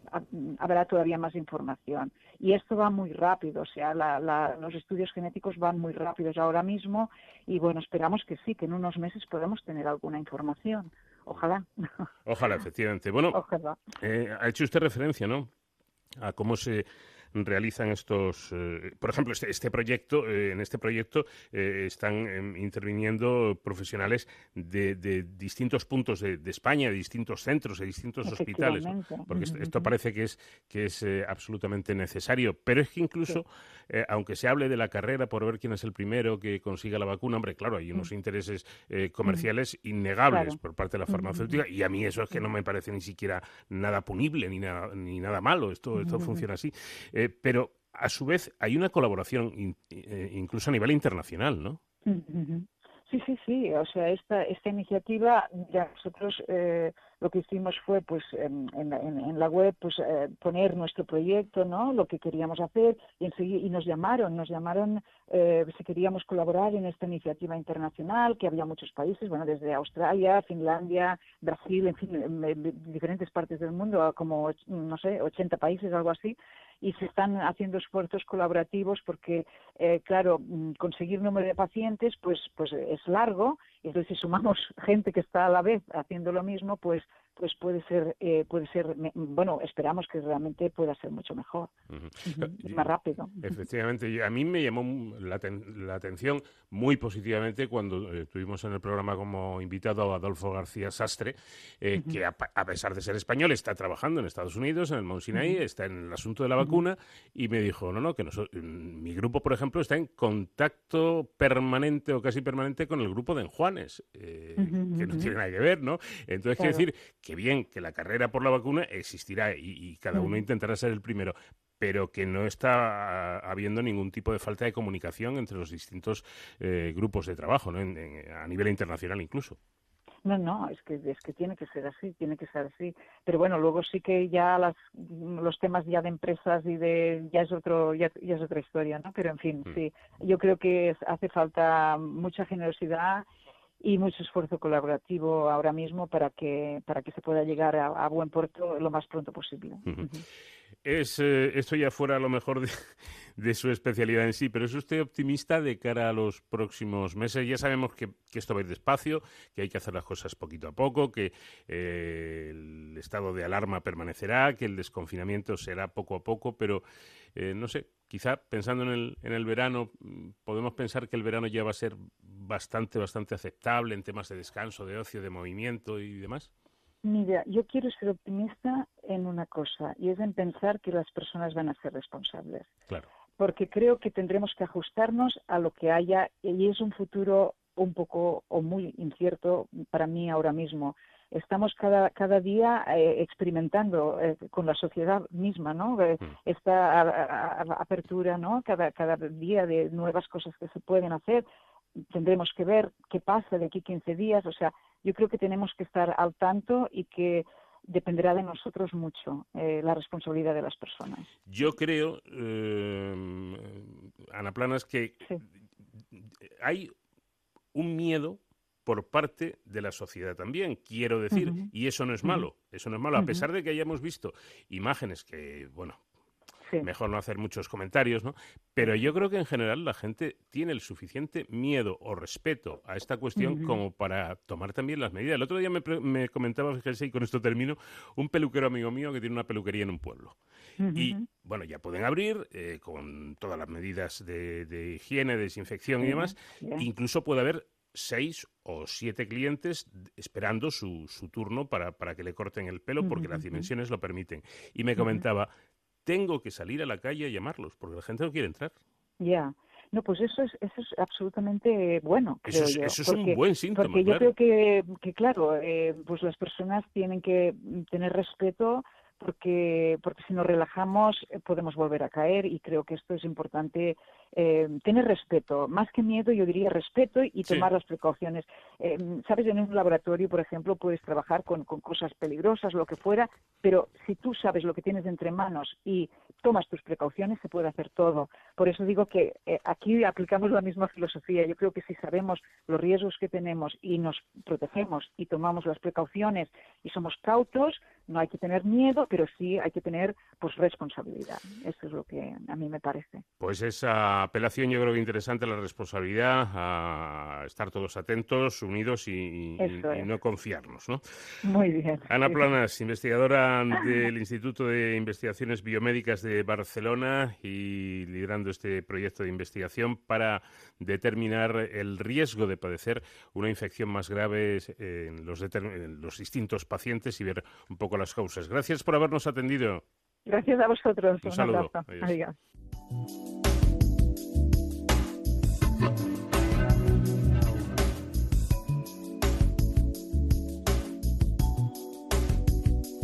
habrá todavía más información. Y esto va muy rápido, o sea, los estudios genéticos van muy rápidos ahora mismo y bueno, esperamos que sí, que en unos meses podamos tener alguna información. Ojalá. Ojalá, efectivamente. Bueno, eh, ha hecho usted referencia, ¿no? A cómo se realizan estos, eh, por ejemplo, este, este proyecto, eh, en este proyecto eh, están em, interviniendo profesionales de, distintos puntos de, España, de distintos centros, de distintos hospitales, porque esto, parece que es que es absolutamente necesario. Pero es que incluso, aunque se hable de la carrera por ver quién es el primero que consiga la vacuna, hombre, claro, hay unos intereses comerciales innegables por parte de la farmacéutica y a mí eso es que no me parece ni siquiera nada punible ni nada ni nada malo. Esto esto funciona así. Eh, pero a su vez hay una colaboración eh, incluso a nivel internacional, ¿no? Sí, sí, sí. O sea, esta, esta iniciativa ya nosotros eh, lo que hicimos fue, pues, en, en, la web, pues, eh, poner nuestro proyecto, ¿no? Lo que queríamos hacer y, y nos llamaron, nos llamaron eh, si queríamos colaborar en esta iniciativa internacional, que había muchos países, bueno, desde Australia, Finlandia, Brasil, en fin, diferentes partes del mundo, como, no sé, 80 países, algo así, y se están haciendo esfuerzos colaborativos porque, eh, claro, mm, conseguir número de pacientes, pues, pues es largo, entonces si sumamos gente que está a la vez haciendo lo mismo, pues pues puede ser, eh, puede ser, bueno, esperamos que realmente pueda ser mucho mejor, más rápido. Efectivamente, a mí me llamó la, atención muy positivamente cuando eh, tuvimos en el programa como invitado a Adolfo García Sastre, eh, que a, pesar de ser español está trabajando en Estados Unidos, en el Mount Sinai, está en el asunto de la vacuna, y me dijo, no, no, que mi grupo, por ejemplo, está en contacto permanente o casi permanente con el grupo de Enjuanes, que no tiene nada que ver, ¿no? Entonces, quiero decir que bien, que la carrera por la vacuna existirá y, cada uno intentará ser el primero, pero que no está habiendo ningún tipo de falta de comunicación entre los distintos eh, grupos de trabajo, ¿no? a nivel internacional incluso. No, no, es que es que tiene que ser así, tiene que ser así. Pero bueno, luego sí que ya las, los temas ya de empresas y de ya es otro ya, es otra historia, ¿no? Pero en fin, mm. sí, yo creo que hace falta mucha generosidad y mucho esfuerzo colaborativo ahora mismo para que para que se pueda llegar a, buen puerto lo más pronto posible. Es, eh, esto ya fuera a lo mejor de, su especialidad en sí, pero ¿es usted optimista de cara a los próximos meses? Ya sabemos que, esto va a ir despacio, que hay que hacer las cosas poquito a poco, que eh, el estado de alarma permanecerá, que el desconfinamiento será poco a poco, pero eh, no sé, quizá pensando en el, en el verano, mm, podemos pensar que el verano ya va a ser bastante, bastante aceptable en temas de descanso, de ocio, de movimiento y demás. Mira, yo quiero ser optimista en una cosa, y es en pensar que las personas van a ser responsables. Claro. Porque creo que tendremos que ajustarnos a lo que haya, y es un futuro un poco o muy incierto para mí ahora mismo. Estamos cada, cada día eh, experimentando eh, con la sociedad misma, ¿no? Mm. Esta apertura, ¿no? Cada, cada día de nuevas cosas que se pueden hacer. Tendremos que ver qué pasa de aquí 15 días. O sea, yo creo que tenemos que estar al tanto y que dependerá de nosotros mucho eh, la responsabilidad de las personas. Yo creo, Ana Planas, que hay un miedo por parte de la sociedad también, quiero decir, y eso no es malo, eso no es malo, a pesar de que hayamos visto imágenes que, bueno, mejor no hacer muchos comentarios, ¿no? Pero yo creo que en general la gente tiene el suficiente miedo o respeto a esta cuestión como para tomar también las medidas. El otro día me, comentaba, fíjese, y con esto termino, un peluquero amigo mío que tiene una peluquería en un pueblo. Y bueno, ya pueden abrir eh, con todas las medidas de, higiene, de desinfección y demás. Incluso puede haber seis o siete clientes esperando su, su turno para, para, que le corten el pelo porque las dimensiones lo permiten. Y me comentaba, tengo que salir a la calle a llamarlos porque la gente no quiere entrar. Ya. No, pues eso es, eso es absolutamente bueno. Creo eso es, un buen síntoma. Porque yo creo que, que claro, eh, pues las personas tienen que tener respeto porque, porque si nos relajamos eh, podemos volver a caer y creo que esto es importante eh, tener respeto, más que miedo yo diría respeto y tomar las precauciones. Eh, Sabes, en un laboratorio, por ejemplo, puedes trabajar con, con, cosas peligrosas, lo que fuera, pero si tú sabes lo que tienes entre manos y tomas tus precauciones, se puede hacer todo. Por eso digo que eh, aquí aplicamos la misma filosofía. Yo creo que si sabemos los riesgos que tenemos y nos protegemos y tomamos las precauciones y somos cautos, no hay que tener miedo, pero sí hay que tener pues responsabilidad. Eso es lo que a mí me parece. Pues esa apelación yo creo que interesante la responsabilidad, a estar todos atentos, unidos y, no confiarnos, ¿no? Muy bien. Ana Planas, investigadora del Instituto de Investigaciones Biomédicas de Barcelona y liderando este proyecto de investigación para determinar el riesgo de padecer una infección más grave en los, en los distintos pacientes y ver un poco las causas. Gracias por habernos atendido. Gracias a vosotros. Un, saludo.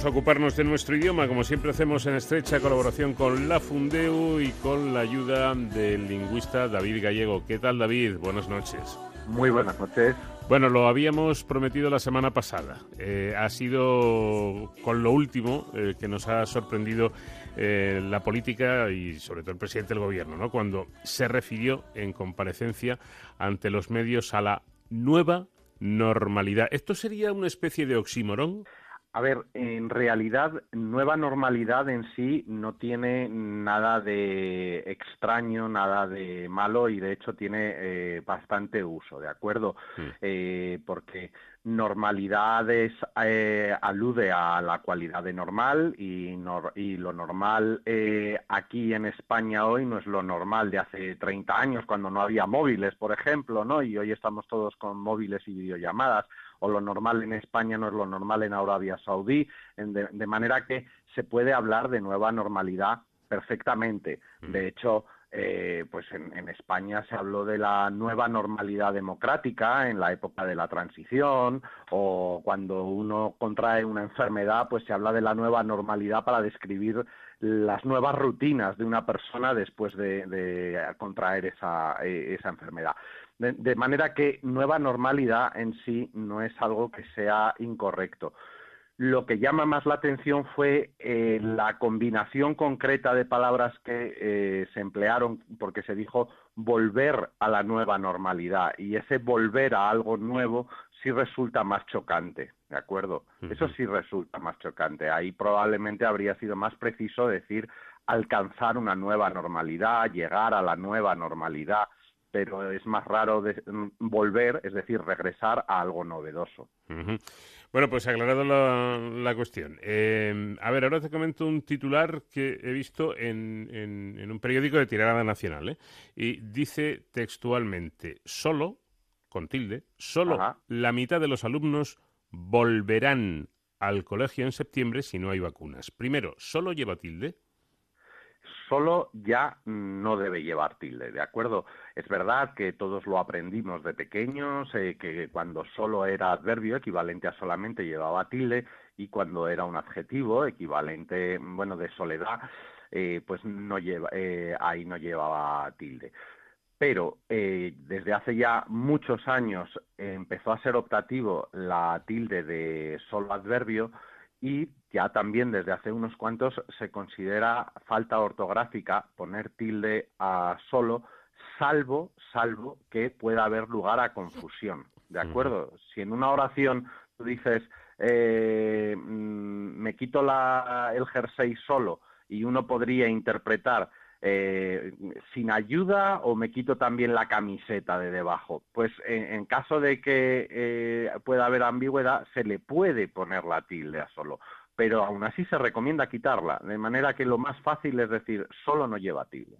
Vamos a ocuparnos de nuestro idioma, como siempre hacemos en estrecha colaboración con la Fundeu y con la ayuda del lingüista David Gallego. ¿Qué tal, David? Buenas noches. Muy buenas noches. Bueno, lo habíamos prometido la semana pasada. Eh, ha sido con lo último eh, que nos ha sorprendido eh, la política y sobre todo el presidente del gobierno, ¿no? Cuando se refirió en comparecencia ante los medios a la nueva normalidad. ¿Esto sería una especie de oxímoron? A ver, en realidad, nueva normalidad en sí no tiene nada de extraño, nada de malo y de hecho tiene eh, bastante uso, ¿de acuerdo? Mm. Eh, porque normalidad eh, alude a la cualidad de normal y, y lo normal aquí en España hoy no es lo normal de hace 30 años cuando no había móviles, por ejemplo, ¿no? Y hoy estamos todos con móviles y videollamadas o lo normal en España no es lo normal en Arabia Saudí, de, manera que se puede hablar de nueva normalidad perfectamente. Mm. De hecho, eh, pues en, España se habló de la nueva normalidad democrática en la época de la transición o cuando uno contrae una enfermedad, pues se habla de la nueva normalidad para describir las nuevas rutinas de una persona después de, contraer esa, eh, esa enfermedad. De, manera que nueva normalidad en sí no es algo que sea incorrecto. Lo que llama más la atención fue eh, la combinación concreta de palabras que eh, se emplearon, porque se dijo volver a la nueva normalidad, y ese volver a algo nuevo sí resulta más chocante, ¿de acuerdo? Eso sí resulta más chocante. Ahí probablemente habría sido más preciso decir alcanzar una nueva normalidad, llegar a la nueva normalidad pero es más raro mm, volver, es decir, regresar a algo novedoso. Bueno, pues aclarado la, cuestión. Eh, a ver, ahora te comento un titular que he visto en, un periódico de tirada nacional, ¿eh? y dice textualmente, solo, con tilde, solo la mitad de los alumnos volverán al colegio en septiembre si no hay vacunas. Primero, ¿solo lleva tilde? Solo ya no debe llevar tilde, ¿de acuerdo? Es verdad que todos lo aprendimos de pequeños, eh, que cuando solo era adverbio equivalente a solamente llevaba tilde y cuando era un adjetivo equivalente, bueno, de soledad, eh, pues no lleva, eh, ahí no llevaba tilde. Pero desde hace ya muchos años empezó a ser optativo la tilde de solo adverbio, y ya también desde hace unos cuantos se considera falta ortográfica poner tilde a solo, salvo, salvo que pueda haber lugar a confusión. ¿De acuerdo? Si en una oración tú dices, eh, mm, me quito la, el jersey solo, y uno podría interpretar eh, sin ayuda o me quito también la camiseta de debajo. Pues en, caso de que eh, pueda haber ambigüedad, se le puede poner la tilde a solo, pero aún así se recomienda quitarla, de manera que lo más fácil es decir, solo no lleva tilde.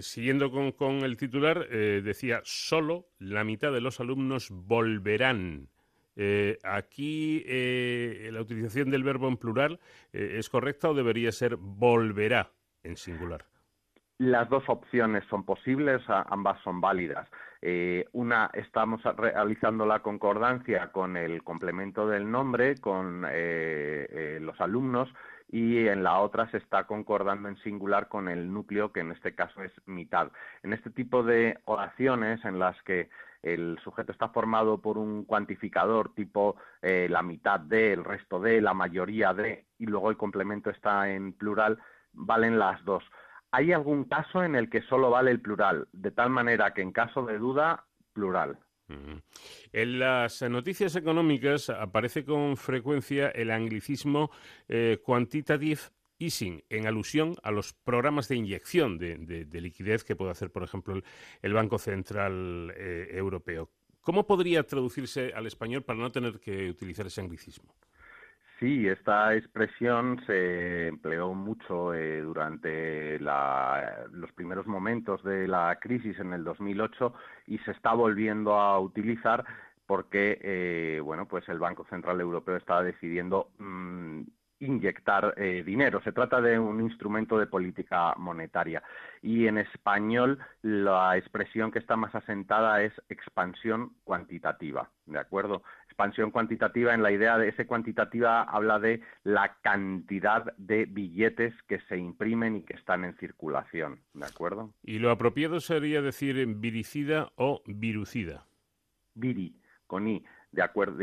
siguiendo con, el titular, eh, decía, solo la mitad de los alumnos volverán. aquí la utilización del verbo en plural es correcta o debería ser volverá en singular? Las dos opciones son posibles, ambas son válidas. Eh, una, estamos realizando la concordancia con el complemento del nombre, con eh, eh, los alumnos, y en la otra se está concordando en singular con el núcleo, que en este caso es mitad. En este tipo de oraciones en las que el sujeto está formado por un cuantificador tipo la mitad de, el resto de, la mayoría de, y luego el complemento está en plural, valen las dos. Hay algún caso en el que solo vale el plural, de tal manera que en caso de duda, plural. En las noticias económicas aparece con frecuencia el anglicismo eh, quantitative easing, en alusión a los programas de inyección de, liquidez que puede hacer, por ejemplo, el, Banco Central eh, Europeo. ¿Cómo podría traducirse al español para no tener que utilizar ese anglicismo? Sí, esta expresión se empleó mucho eh, durante los primeros momentos de la crisis en el 2008 y se está volviendo a utilizar porque eh, bueno, pues el Banco Central Europeo está decidiendo mm, inyectar eh, dinero. Se trata de un instrumento de política monetaria. Y en español la expresión que está más asentada es expansión cuantitativa, ¿de acuerdo? Expansión cuantitativa, en la idea de ese cuantitativa habla de la cantidad de billetes que se imprimen y que están en circulación, ¿de acuerdo? Y lo apropiado sería decir viricida o virucida. Viri, con i, de acuerdo,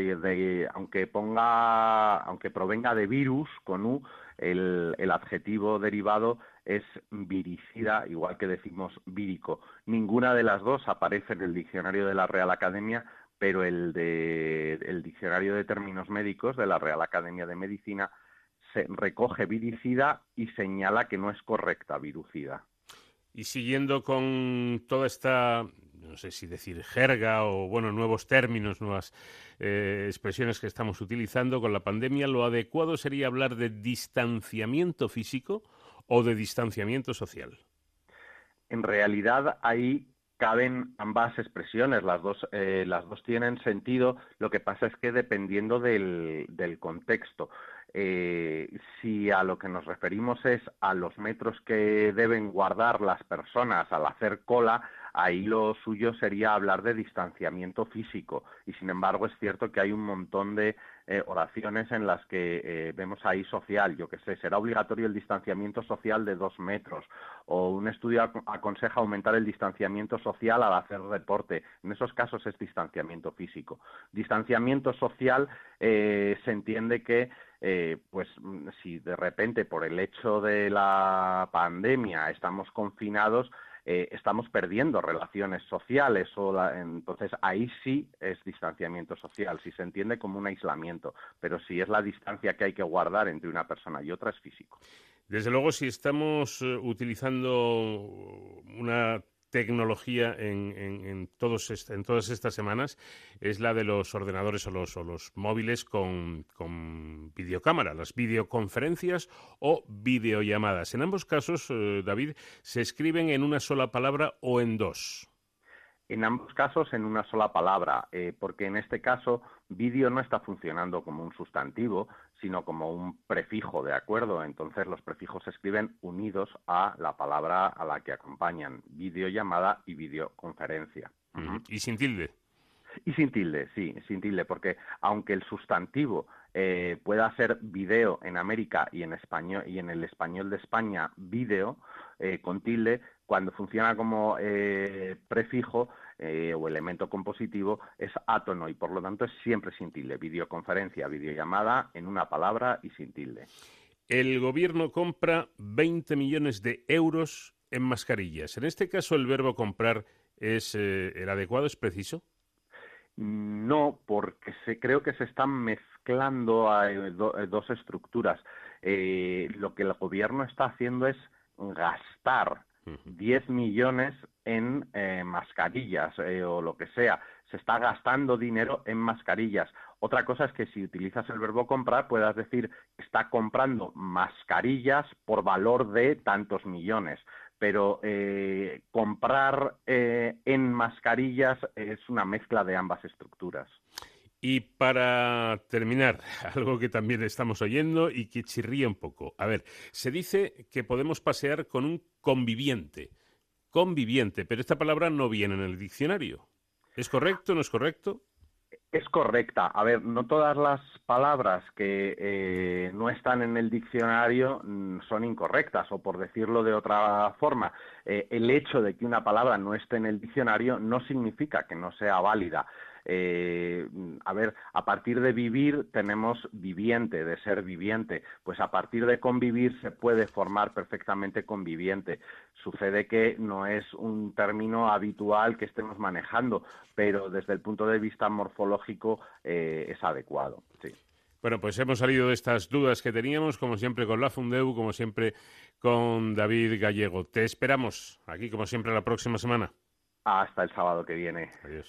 aunque ponga, aunque provenga de virus con u, el, el adjetivo derivado es viricida, igual que decimos vírico. Ninguna de las dos aparece en el diccionario de la Real Academia, pero el, de, el diccionario de términos médicos de la Real Academia de Medicina se recoge viricida y señala que no es correcta virucida. Y siguiendo con toda esta, no sé si decir jerga o, bueno, nuevos términos, nuevas eh, expresiones que estamos utilizando con la pandemia, lo adecuado sería hablar de distanciamiento físico o de distanciamiento social. En realidad hay caben ambas expresiones, las dos, eh, las dos tienen sentido, lo que pasa es que dependiendo del, del contexto. Eh, si a lo que nos referimos es a los metros que deben guardar las personas al hacer cola, ahí lo suyo sería hablar de distanciamiento físico. Y sin embargo es cierto que hay un montón de eh, oraciones en las que eh, vemos ahí social, yo que sé, será obligatorio el distanciamiento social de dos metros, o un estudio aconseja aumentar el distanciamiento social al hacer deporte. En esos casos es distanciamiento físico. Distanciamiento social eh, se entiende que pues si de repente por el hecho de la pandemia estamos confinados, eh, estamos perdiendo relaciones sociales o entonces ahí sí es distanciamiento social, si se entiende como un aislamiento, pero si es la distancia que hay que guardar entre una persona y otra es físico. Desde luego, si estamos eh, utilizando una tecnología en, todos en todas estas semanas es la de los ordenadores o los, los móviles con, con, videocámara, las videoconferencias o videollamadas. En ambos casos, eh, David, se escriben en una sola palabra o en dos. En ambos casos en una sola palabra, eh, porque en este caso vídeo no está funcionando como un sustantivo, sino como un prefijo, ¿de acuerdo? Entonces los prefijos se escriben unidos a la palabra a la que acompañan, videollamada y videoconferencia. ¿Y sin tilde? Y sin tilde, sí, sin tilde, porque aunque el sustantivo eh, pueda ser video en América y en español y en el español de España video eh, con tilde, cuando funciona como eh, prefijo eh, o elemento compositivo es átono y por lo tanto es siempre sin tilde. Videoconferencia, videollamada en una palabra y sin tilde. El gobierno compra 20 millones de euros en mascarillas. En este caso, el verbo comprar es eh, el adecuado, es preciso. No, porque se, creo que se están mezclando a, dos estructuras. lo que el gobierno está haciendo es gastar 10 millones en eh, mascarillas eh, o lo que sea. Se está gastando dinero en mascarillas. Otra cosa es que si utilizas el verbo comprar, puedas decir está comprando mascarillas por valor de tantos millones. Pero eh, comprar en mascarillas es una mezcla de ambas estructuras. Y para terminar, algo que también estamos oyendo y que chirría un poco. A ver, se dice que podemos pasear con un conviviente. Conviviente, pero esta palabra no viene en el diccionario. ¿Es correcto no es correcto? Es correcta. A ver, no todas las palabras que eh, no están en el diccionario mm, son incorrectas, o por decirlo de otra forma, eh, el hecho de que una palabra no esté en el diccionario no significa que no sea válida. Eh, a ver, a partir de vivir tenemos viviente, de ser viviente, pues a partir de convivir se puede formar perfectamente conviviente. Sucede que no es un término habitual que estemos manejando, pero desde el punto de vista morfológico eh, es adecuado. Sí. Bueno, pues hemos salido de estas dudas que teníamos, como siempre con la Fundeu, como siempre con David Gallego. Te esperamos aquí, como siempre, la próxima semana. Hasta el sábado que viene. Adiós.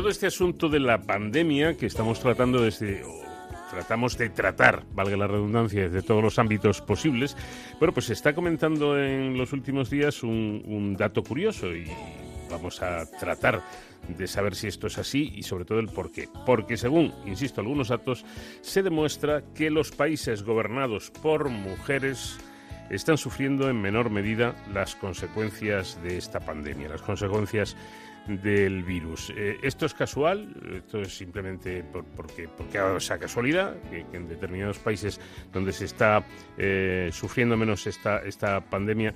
Todo este asunto de la pandemia que estamos tratando desde tratamos de tratar, valga la redundancia, de todos los ámbitos posibles. Bueno, pues se está comentando en los últimos días un, un dato curioso y vamos a tratar de saber si esto es así y sobre todo el por qué. Porque según, insisto, algunos datos, se demuestra que los países gobernados por mujeres están sufriendo en menor medida las consecuencias de esta pandemia, las consecuencias del virus. Eh, ¿Esto es casual? ¿Esto es simplemente porque, porque esa casualidad? Que, en determinados países donde se está eh, sufriendo menos esta, esta pandemia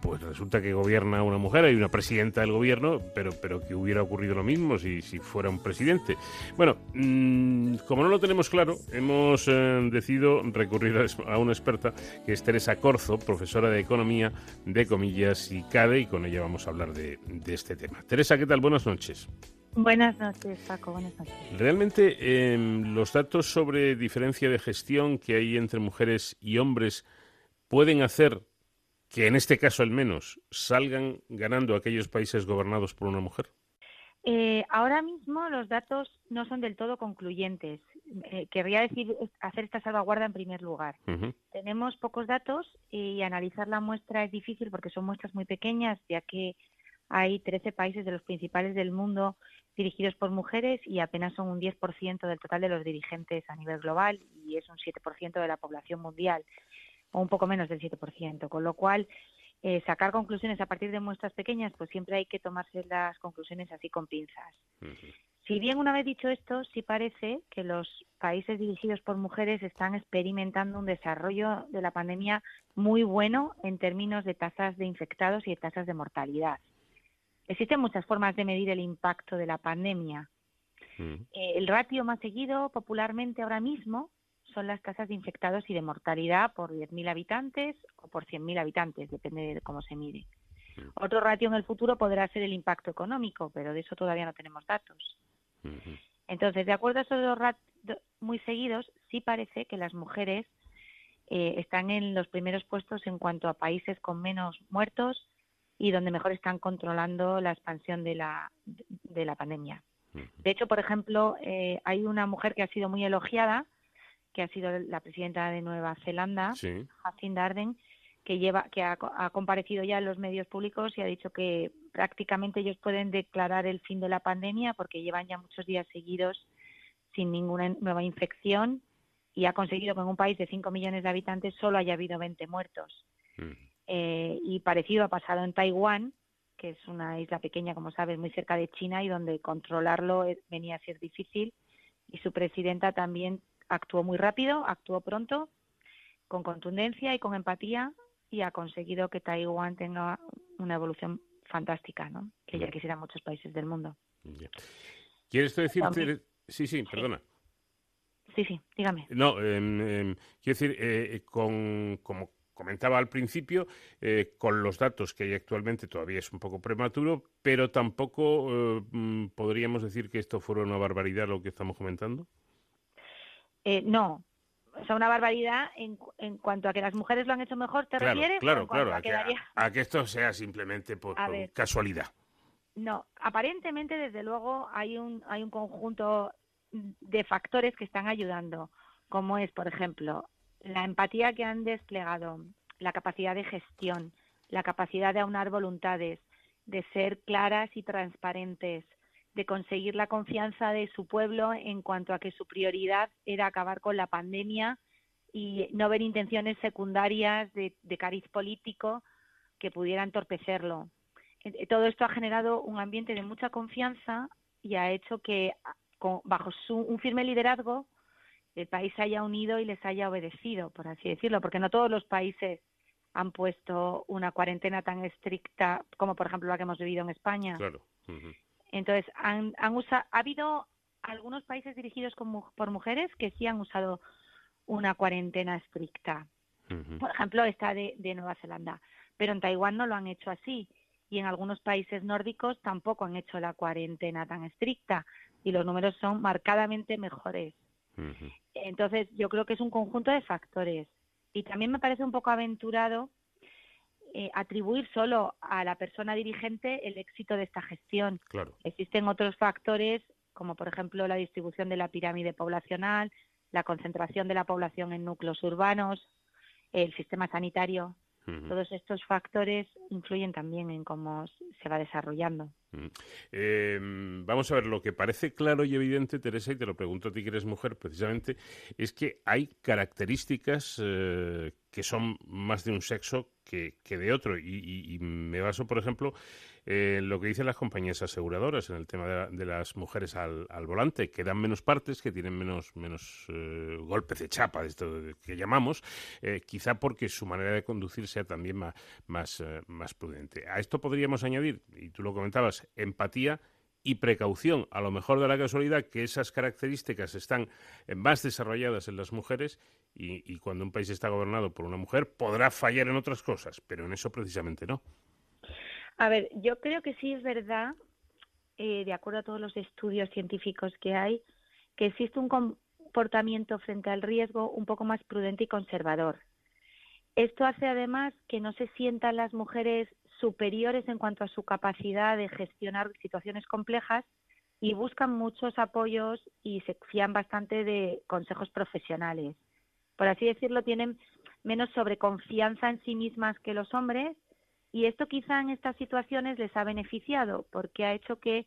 pues resulta que gobierna una mujer, hay una presidenta del gobierno, pero, pero que hubiera ocurrido lo mismo si, si fuera un presidente. Bueno, mm, como no lo tenemos claro, hemos eh, decidido recurrir a, una experta que es Teresa Corzo, profesora de Economía de Comillas y CADE, y con ella vamos a hablar de, este tema. Teresa, ¿qué tal? Buenas noches. Buenas noches, Paco. Buenas noches. Realmente, em, los datos sobre diferencia de gestión que hay entre mujeres y hombres pueden hacer que en este caso al menos salgan ganando aquellos países gobernados por una mujer? Eh, ahora mismo los datos no son del todo concluyentes. Eh, querría decir hacer esta salvaguarda en primer lugar. Tenemos pocos datos y analizar la muestra es difícil porque son muestras muy pequeñas, ya que hay 13 países de los principales del mundo dirigidos por mujeres y apenas son un 10% del total de los dirigentes a nivel global y es un 7% de la población mundial o un poco menos del 7%, con lo cual eh, sacar conclusiones a partir de muestras pequeñas, pues siempre hay que tomarse las conclusiones así con pinzas. Si bien una vez dicho esto, sí parece que los países dirigidos por mujeres están experimentando un desarrollo de la pandemia muy bueno en términos de tasas de infectados y de tasas de mortalidad. Existen muchas formas de medir el impacto de la pandemia. Eh, el ratio más seguido popularmente ahora mismo son las tasas de infectados y de mortalidad por 10.000 habitantes o por 100.000 habitantes, depende de cómo se mide. Otro ratio en el futuro podrá ser el impacto económico, pero de eso todavía no tenemos datos. Entonces, de acuerdo a esos dos ratios muy seguidos, sí parece que las mujeres eh, están en los primeros puestos en cuanto a países con menos muertos y donde mejor están controlando la expansión de la, de la pandemia. De hecho, por ejemplo, eh, hay una mujer que ha sido muy elogiada, que ha sido la presidenta de Nueva Zelanda, Jacinda Ardern, que lleva que ha, comparecido ya en los medios públicos y ha dicho que prácticamente ellos pueden declarar el fin de la pandemia porque llevan ya muchos días seguidos sin ninguna nueva infección y ha conseguido que en un país de 5 millones de habitantes solo haya habido 20 muertos. Mm. Eh, y parecido ha pasado en Taiwán, que es una isla pequeña, como sabes, muy cerca de China y donde controlarlo venía a ser difícil. Y su presidenta también actuó muy rápido, actuó pronto, con contundencia y con empatía y ha conseguido que Taiwán tenga una evolución fantástica, ¿no? Que ya quisieran muchos países del mundo. ¿Quieres decir? Sí, sí, perdona. Sí, sí, dígame. No, em, quiero decir, eh, con, como comentaba al principio, eh, con los datos que hay actualmente todavía es un poco prematuro, pero tampoco eh, mm, podríamos decir que esto fuera una barbaridad lo que estamos comentando. Eh, no, o sea, una barbaridad en, en, cuanto a que las mujeres lo han hecho mejor, ¿te refieres? Claro, claro, a, que, esto sea simplemente por, casualidad. No, aparentemente, desde luego, hay un, hay un conjunto de factores que están ayudando, como es, por ejemplo, la empatía que han desplegado, la capacidad de gestión, la capacidad de aunar voluntades, de ser claras y transparentes, de conseguir la confianza de su pueblo en cuanto a que su prioridad era acabar con la pandemia y no ver intenciones secundarias de, cariz político que pudieran entorpecerlo. Todo esto ha generado un ambiente de mucha confianza y ha hecho que, bajo su, un firme liderazgo, el país se haya unido y les haya obedecido, por así decirlo, porque no todos los países han puesto una cuarentena tan estricta como, por ejemplo, la que hemos vivido en España. Claro. Entonces, han, han ha habido algunos países dirigidos por mujeres que sí han usado una cuarentena estricta. Por ejemplo, esta de, Nueva Zelanda. Pero en Taiwán no lo han hecho así. Y en algunos países nórdicos tampoco han hecho la cuarentena tan estricta. Y los números son marcadamente mejores. Entonces, yo creo que es un conjunto de factores. Y también me parece un poco aventurado eh, atribuir solo a la persona dirigente el éxito de esta gestión. Claro. Existen otros factores, como por ejemplo la distribución de la pirámide poblacional, la concentración de la población en núcleos urbanos, el sistema sanitario. Todos estos factores influyen también en cómo se va desarrollando. Em, vamos a ver, lo que parece claro y evidente, Teresa, y te lo pregunto a ti que eres mujer precisamente, es que hay características eh, que son más de un sexo que, de otro. Y, me baso, por ejemplo, en lo que dicen las compañías aseguradoras en el tema de, las mujeres al, volante, que dan menos partes, que tienen menos, menos eh, golpes de chapa, de esto que llamamos, eh, quizá porque su manera de conducir sea también más, más, más prudente. A esto podríamos añadir, y tú lo comentabas, empatía y precaución. A lo mejor de la casualidad que esas características están más desarrolladas en las mujeres y, cuando un país está gobernado por una mujer podrá fallar en otras cosas, pero en eso precisamente no. A ver, yo creo que sí es verdad, eh, de acuerdo a todos los estudios científicos que hay, que existe un comportamiento frente al riesgo un poco más prudente y conservador. Esto hace además que no se sientan las mujeres superiores en cuanto a su capacidad de gestionar situaciones complejas y buscan muchos apoyos y se fían bastante de consejos profesionales. Por así decirlo, tienen menos sobreconfianza en sí mismas que los hombres y esto quizá en estas situaciones les ha beneficiado porque ha hecho que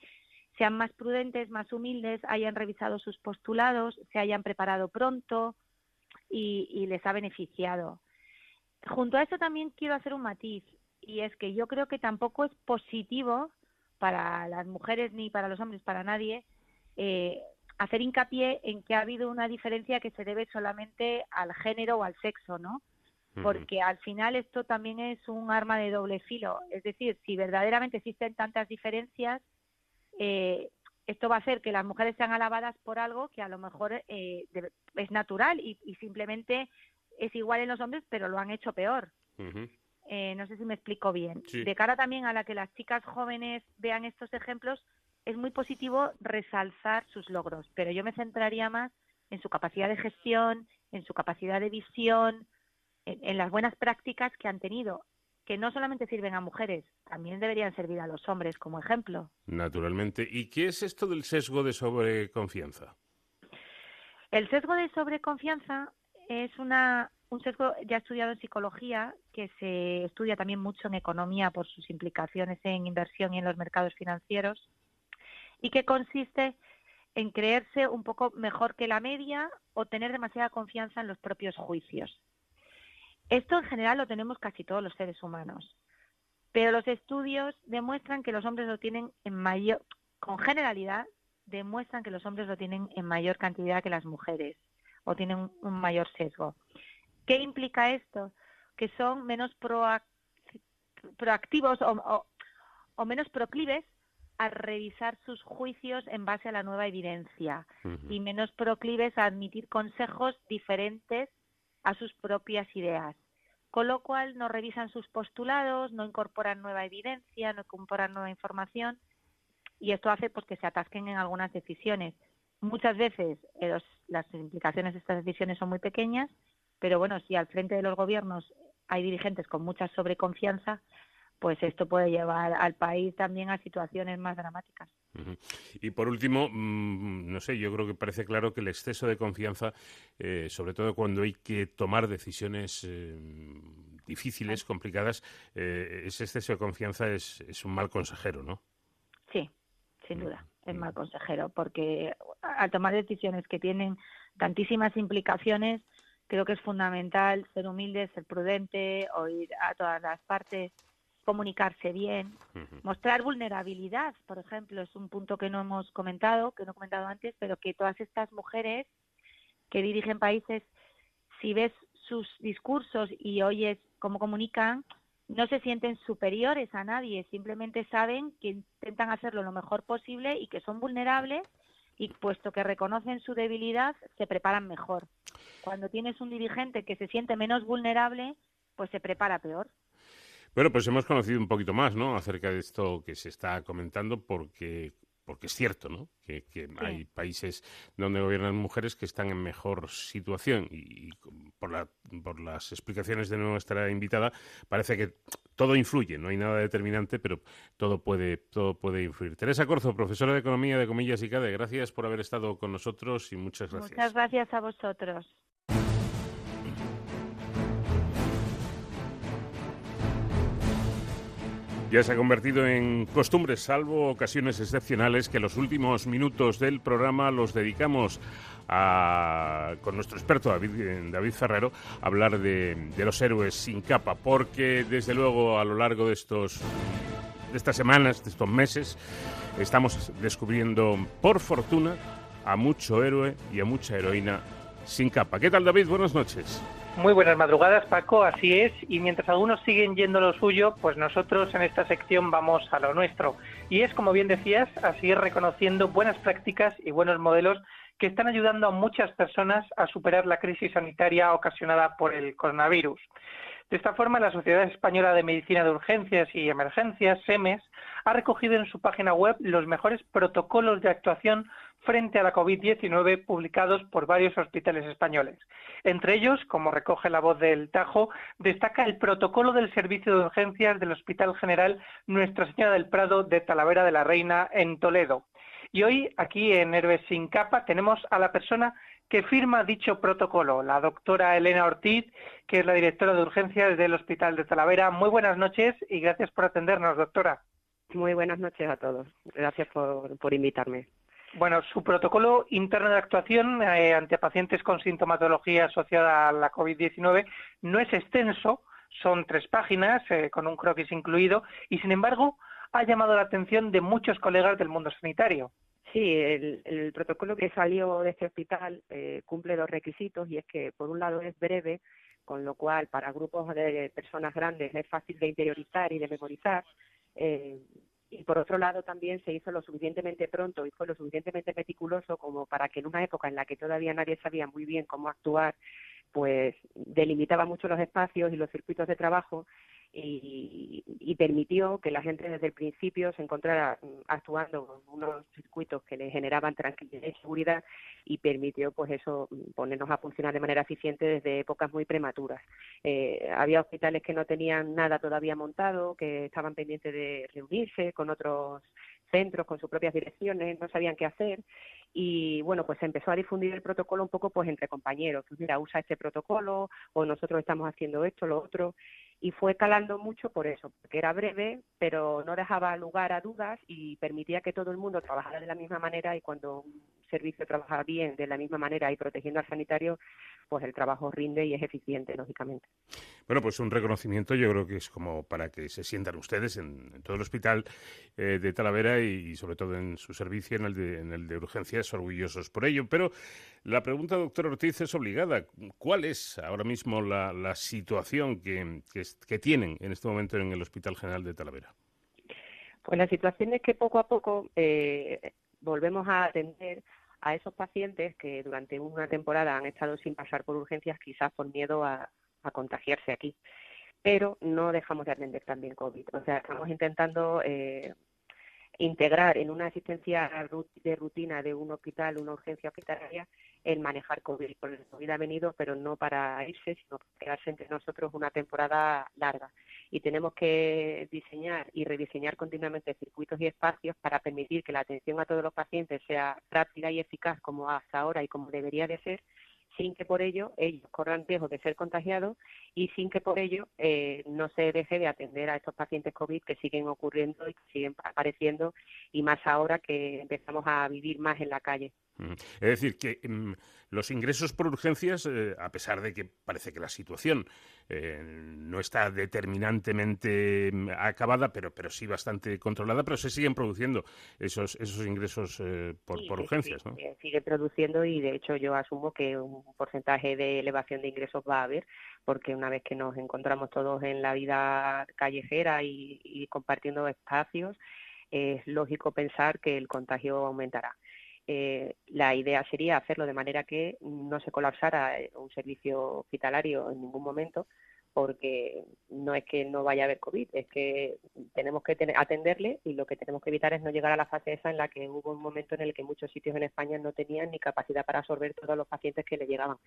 sean más prudentes, más humildes, hayan revisado sus postulados, se hayan preparado pronto y, les ha beneficiado. Junto a eso también quiero hacer un matiz y es que yo creo que tampoco es positivo para las mujeres ni para los hombres, para nadie, eh, hacer hincapié en que ha habido una diferencia que se debe solamente al género o al sexo, ¿no? Porque al final esto también es un arma de doble filo. Es decir, si verdaderamente existen tantas diferencias, eh, esto va a hacer que las mujeres sean alabadas por algo que a lo mejor eh, es natural y, simplemente es igual en los hombres, pero lo han hecho peor. Eh, no sé si me explico bien. De cara también a la que las chicas jóvenes vean estos ejemplos, es muy positivo resalzar sus logros, pero yo me centraría más en su capacidad de gestión, en su capacidad de visión, en, las buenas prácticas que han tenido, que no solamente sirven a mujeres, también deberían servir a los hombres como ejemplo. Naturalmente. ¿Y qué es esto del sesgo de sobreconfianza? El sesgo de sobreconfianza es una un sesgo ya estudiado en psicología, que se estudia también mucho en economía por sus implicaciones en inversión y en los mercados financieros, y que consiste en creerse un poco mejor que la media o tener demasiada confianza en los propios juicios. Esto en general lo tenemos casi todos los seres humanos, pero los estudios demuestran que los hombres lo tienen en mayor, con generalidad, demuestran que los hombres lo tienen en mayor cantidad que las mujeres o tienen un mayor sesgo. ¿Qué implica esto? Que son menos proactivos o, menos proclives a revisar sus juicios en base a la nueva evidencia y menos proclives a admitir consejos diferentes a sus propias ideas. Con lo cual no revisan sus postulados, no incorporan nueva evidencia, no incorporan nueva información y esto hace pues, que se atasquen en algunas decisiones. Muchas veces eh, las implicaciones de estas decisiones son muy pequeñas pero bueno, si al frente de los gobiernos hay dirigentes con mucha sobreconfianza, pues esto puede llevar al país también a situaciones más dramáticas. Y por último, mm, no sé, yo creo que parece claro que el exceso de confianza, eh, sobre todo cuando hay que tomar decisiones eh, difíciles, complicadas, eh, ese exceso de confianza es, es, un mal consejero, ¿no? Sí, sin duda, es mal consejero, porque al tomar decisiones que tienen tantísimas implicaciones, creo que es fundamental ser humilde, ser prudente, oír a todas las partes, comunicarse bien, mostrar vulnerabilidad, por ejemplo, es un punto que no hemos comentado, que no he comentado antes, pero que todas estas mujeres que dirigen países, si ves sus discursos y oyes cómo comunican, no se sienten superiores a nadie, simplemente saben que intentan hacerlo lo mejor posible y que son vulnerables y puesto que reconocen su debilidad, se preparan mejor. Cuando tienes un dirigente que se siente menos vulnerable, pues se prepara peor. Bueno, pues hemos conocido un poquito más, ¿no? Acerca de esto que se está comentando, porque porque es cierto, ¿no? Que, hay países donde gobiernan mujeres que están en mejor situación y, por, la, por las explicaciones de nuestra invitada parece que todo influye, no hay nada determinante, pero todo puede, todo puede influir. Teresa Corzo, profesora de Economía de Comillas y CADE, gracias por haber estado con nosotros y muchas gracias. Muchas gracias a vosotros. Ya se ha convertido en costumbre, salvo ocasiones excepcionales, que los últimos minutos del programa los dedicamos a, con nuestro experto David, David Ferrero a hablar de, de, los héroes sin capa, porque desde luego a lo largo de estos de estas semanas, de estos meses, estamos descubriendo, por fortuna, a mucho héroe y a mucha heroína sin capa. ¿Qué tal, David? Buenas noches. Muy buenas madrugadas, Paco, así es. Y mientras algunos siguen yendo lo suyo, pues nosotros en esta sección vamos a lo nuestro. Y es, como bien decías, a seguir reconociendo buenas prácticas y buenos modelos que están ayudando a muchas personas a superar la crisis sanitaria ocasionada por el coronavirus. De esta forma, la Sociedad Española de Medicina de Urgencias y Emergencias, SEMES, ha recogido en su página web los mejores protocolos de actuación frente a la COVID-19 publicados por varios hospitales españoles. Entre ellos, como recoge la voz del Tajo, destaca el protocolo del Servicio de Urgencias del Hospital General Nuestra Señora del Prado de Talavera de la Reina en Toledo. Y hoy, aquí en Héroes sin capa, tenemos a la persona que firma dicho protocolo, la doctora Elena Ortiz, que es la directora de urgencias del Hospital de Talavera. Muy buenas noches y gracias por atendernos, doctora. Muy buenas noches a todos. Gracias por, por invitarme. Bueno, su protocolo interno de actuación eh, ante pacientes con sintomatología asociada a la COVID-19 no es extenso, son tres páginas, eh, con un croquis incluido, y sin embargo ha llamado la atención de muchos colegas del mundo sanitario. Sí, el, protocolo que salió de este hospital eh, cumple dos requisitos y es que, por un lado, es breve, con lo cual para grupos de personas grandes es fácil de interiorizar y de memorizar. Eh, y por otro lado también se hizo lo suficientemente pronto y fue lo suficientemente meticuloso como para que en una época en la que todavía nadie sabía muy bien cómo actuar, pues delimitaba mucho los espacios y los circuitos de trabajo y, permitió que la gente desde el principio se encontrara mm, actuando en unos circuitos que le generaban tranquilidad y seguridad y permitió pues eso mm, ponernos a funcionar de manera eficiente desde épocas muy prematuras. Eh, había hospitales que no tenían nada todavía montado, que estaban pendientes de reunirse con otros centros con sus propias direcciones, no sabían qué hacer. Y bueno, pues se empezó a difundir el protocolo un poco pues entre compañeros, pues mira, usa este protocolo o nosotros estamos haciendo esto, lo otro y fue calando mucho por eso, porque era breve, pero no dejaba lugar a dudas y permitía que todo el mundo trabajara de la misma manera y cuando servicio trabaja bien de la misma manera y protegiendo al sanitario, pues el trabajo rinde y es eficiente, lógicamente. Bueno, pues un reconocimiento yo creo que es como para que se sientan ustedes en, todo el hospital eh, de Talavera y, sobre todo en su servicio, en el, de, en el de urgencias, orgullosos por ello. Pero la pregunta, doctor Ortiz, es obligada. ¿Cuál es ahora mismo la, situación que, que, tienen en este momento en el Hospital General de Talavera? Pues la situación es que poco a poco eh, volvemos a atender a esos pacientes que durante una temporada han estado sin pasar por urgencias, quizás por miedo a, contagiarse aquí. Pero no dejamos de atender también COVID. O sea, estamos intentando eh, integrar en una asistencia de rutina de un hospital, una urgencia hospitalaria, el manejar COVID. Porque el COVID ha venido, pero no para irse, sino para quedarse entre nosotros una temporada larga. Y tenemos que diseñar y rediseñar continuamente circuitos y espacios para permitir que la atención a todos los pacientes sea rápida y eficaz como hasta ahora y como debería de ser, sin que por ello ellos corran riesgo de ser contagiados y sin que por ello eh, no se deje de atender a estos pacientes COVID que siguen ocurriendo y que siguen apareciendo y más ahora que empezamos a vivir más en la calle. Es decir, que mm, los ingresos por urgencias, eh, a pesar de que parece que la situación eh, no está determinantemente mm, acabada, pero, pero sí bastante controlada, pero se siguen produciendo esos, esos ingresos eh, por, urgencias. ¿no? Sigue produciendo y de hecho yo asumo que un porcentaje de elevación de ingresos va a haber, porque una vez que nos encontramos todos en la vida callejera y compartiendo espacios, es lógico pensar que el contagio aumentará. Eh, la idea sería hacerlo de manera que no se colapsara eh, un servicio hospitalario en ningún momento, porque no es que no vaya a haber COVID, es que tenemos que atenderle y lo que tenemos que evitar es no llegar a la fase esa en la que hubo un momento en el que muchos sitios en España no tenían ni capacidad para absorber todos los pacientes que le llegaban.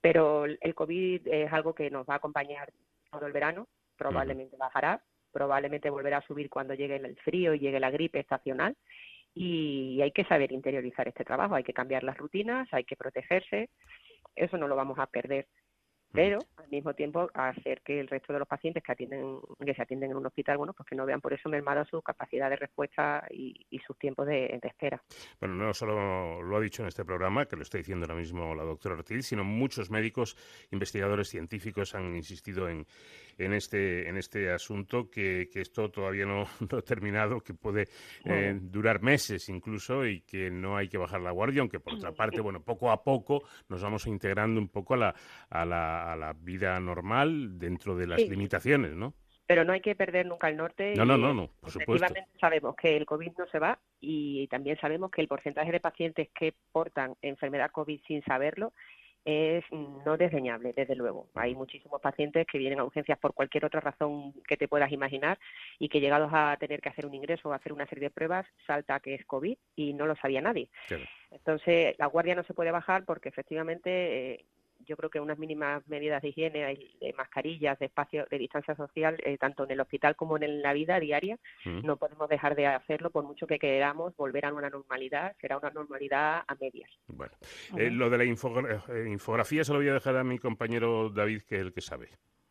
Pero el COVID es algo que nos va a acompañar todo el verano, probablemente bajará, probablemente volverá a subir cuando llegue el frío y llegue la gripe estacional y hay que saber interiorizar este trabajo, hay que cambiar las rutinas, hay que protegerse, eso no lo vamos a perder pero al mismo tiempo hacer que el resto de los pacientes que atienden que se atienden en un hospital bueno pues que no vean por eso mermada su capacidad de respuesta y, sus tiempos de, espera. Bueno no solo lo ha dicho en este programa que lo está diciendo ahora mismo la doctora Ortiz sino muchos médicos investigadores científicos han insistido en en este, en este asunto, que, que esto todavía no, no, ha terminado, que puede eh, durar meses incluso y que no hay que bajar la guardia, aunque por otra parte, bueno, poco a poco nos vamos integrando un poco a la, a la, a la vida normal dentro de las limitaciones, ¿no? pero no hay que perder nunca el norte. No, no, no, no, por supuesto. sabemos que el COVID no se va y también sabemos que el porcentaje de pacientes que portan enfermedad COVID sin saberlo es no desdeñable, desde luego. Hay muchísimos pacientes que vienen a urgencias por cualquier otra razón que te puedas imaginar y que llegados a tener que hacer un ingreso o hacer una serie de pruebas, salta que es COVID y no lo sabía nadie. Entonces, la guardia no se puede bajar porque efectivamente eh, yo creo que unas mínimas medidas de higiene, de mascarillas, de espacio, de distancia social, eh, tanto en el hospital como en la vida diaria, no podemos dejar de hacerlo por mucho que queramos volver a una normalidad, será una normalidad a medias. Bueno, eh, lo de la eh, infografía se lo voy a dejar a mi compañero David, que es el que sabe.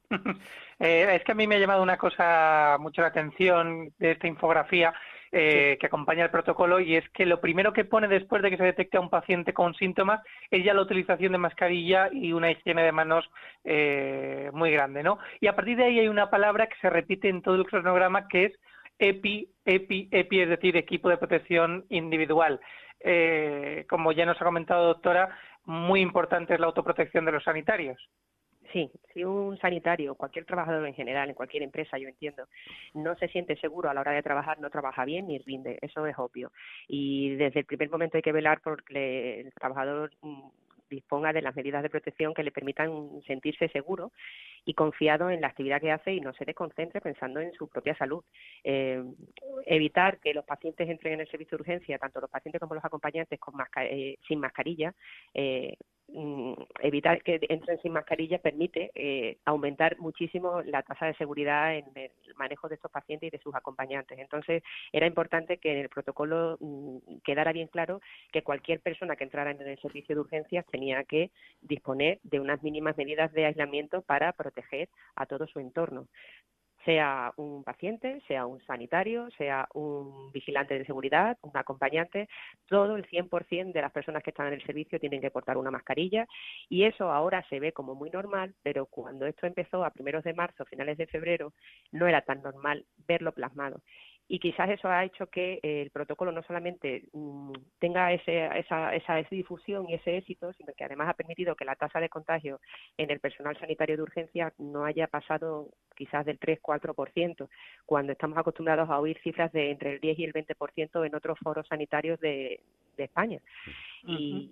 es que a mí me ha llamado una cosa mucho la atención de esta infografía eh, que acompaña el protocolo y es que lo primero que pone después de que se detecte a un paciente con síntomas es ya la utilización de mascarilla y una higiene de manos eh, muy grande, ¿no? Y a partir de ahí hay una palabra que se repite en todo el cronograma que es EPI, EPI, EPI, es decir, equipo de protección individual. Eh, como ya nos ha comentado doctora, muy importante es la autoprotección de los sanitarios. Sí, si un sanitario, cualquier trabajador en general, en cualquier empresa, yo entiendo, no se siente seguro a la hora de trabajar, no trabaja bien ni rinde, eso es obvio. Y desde el primer momento hay que velar porque el trabajador mm, disponga de las medidas de protección que le permitan sentirse seguro y confiado en la actividad que hace y no se desconcentre pensando en su propia salud. Eh, evitar que los pacientes entren en el servicio de urgencia, tanto los pacientes como los acompañantes, con eh, sin mascarilla, eh, evitar que entren sin mascarilla permite aumentar muchísimo la tasa de seguridad en el manejo de estos pacientes y de sus acompañantes. Entonces, era importante que en el protocolo mm, quedara bien claro que cualquier persona que entrara en el servicio de urgencias tenía que disponer de unas mínimas medidas de aislamiento para proteger a todo su entorno sea un paciente, sea un sanitario, sea un vigilante de seguridad, un acompañante, todo el 100% de las personas que están en el servicio tienen que portar una mascarilla y eso ahora se ve como muy normal, pero cuando esto empezó a primeros de marzo, finales de febrero, no era tan normal verlo plasmado y quizás eso ha hecho que el protocolo no solamente mm, tenga esa, esa, difusión y ese éxito, sino que además ha permitido que la tasa de contagio en el personal sanitario de urgencia no haya pasado quizás del 3-4%, cuando estamos acostumbrados a oír cifras de entre el 10 y el 20% en otros foros sanitarios de, España. Y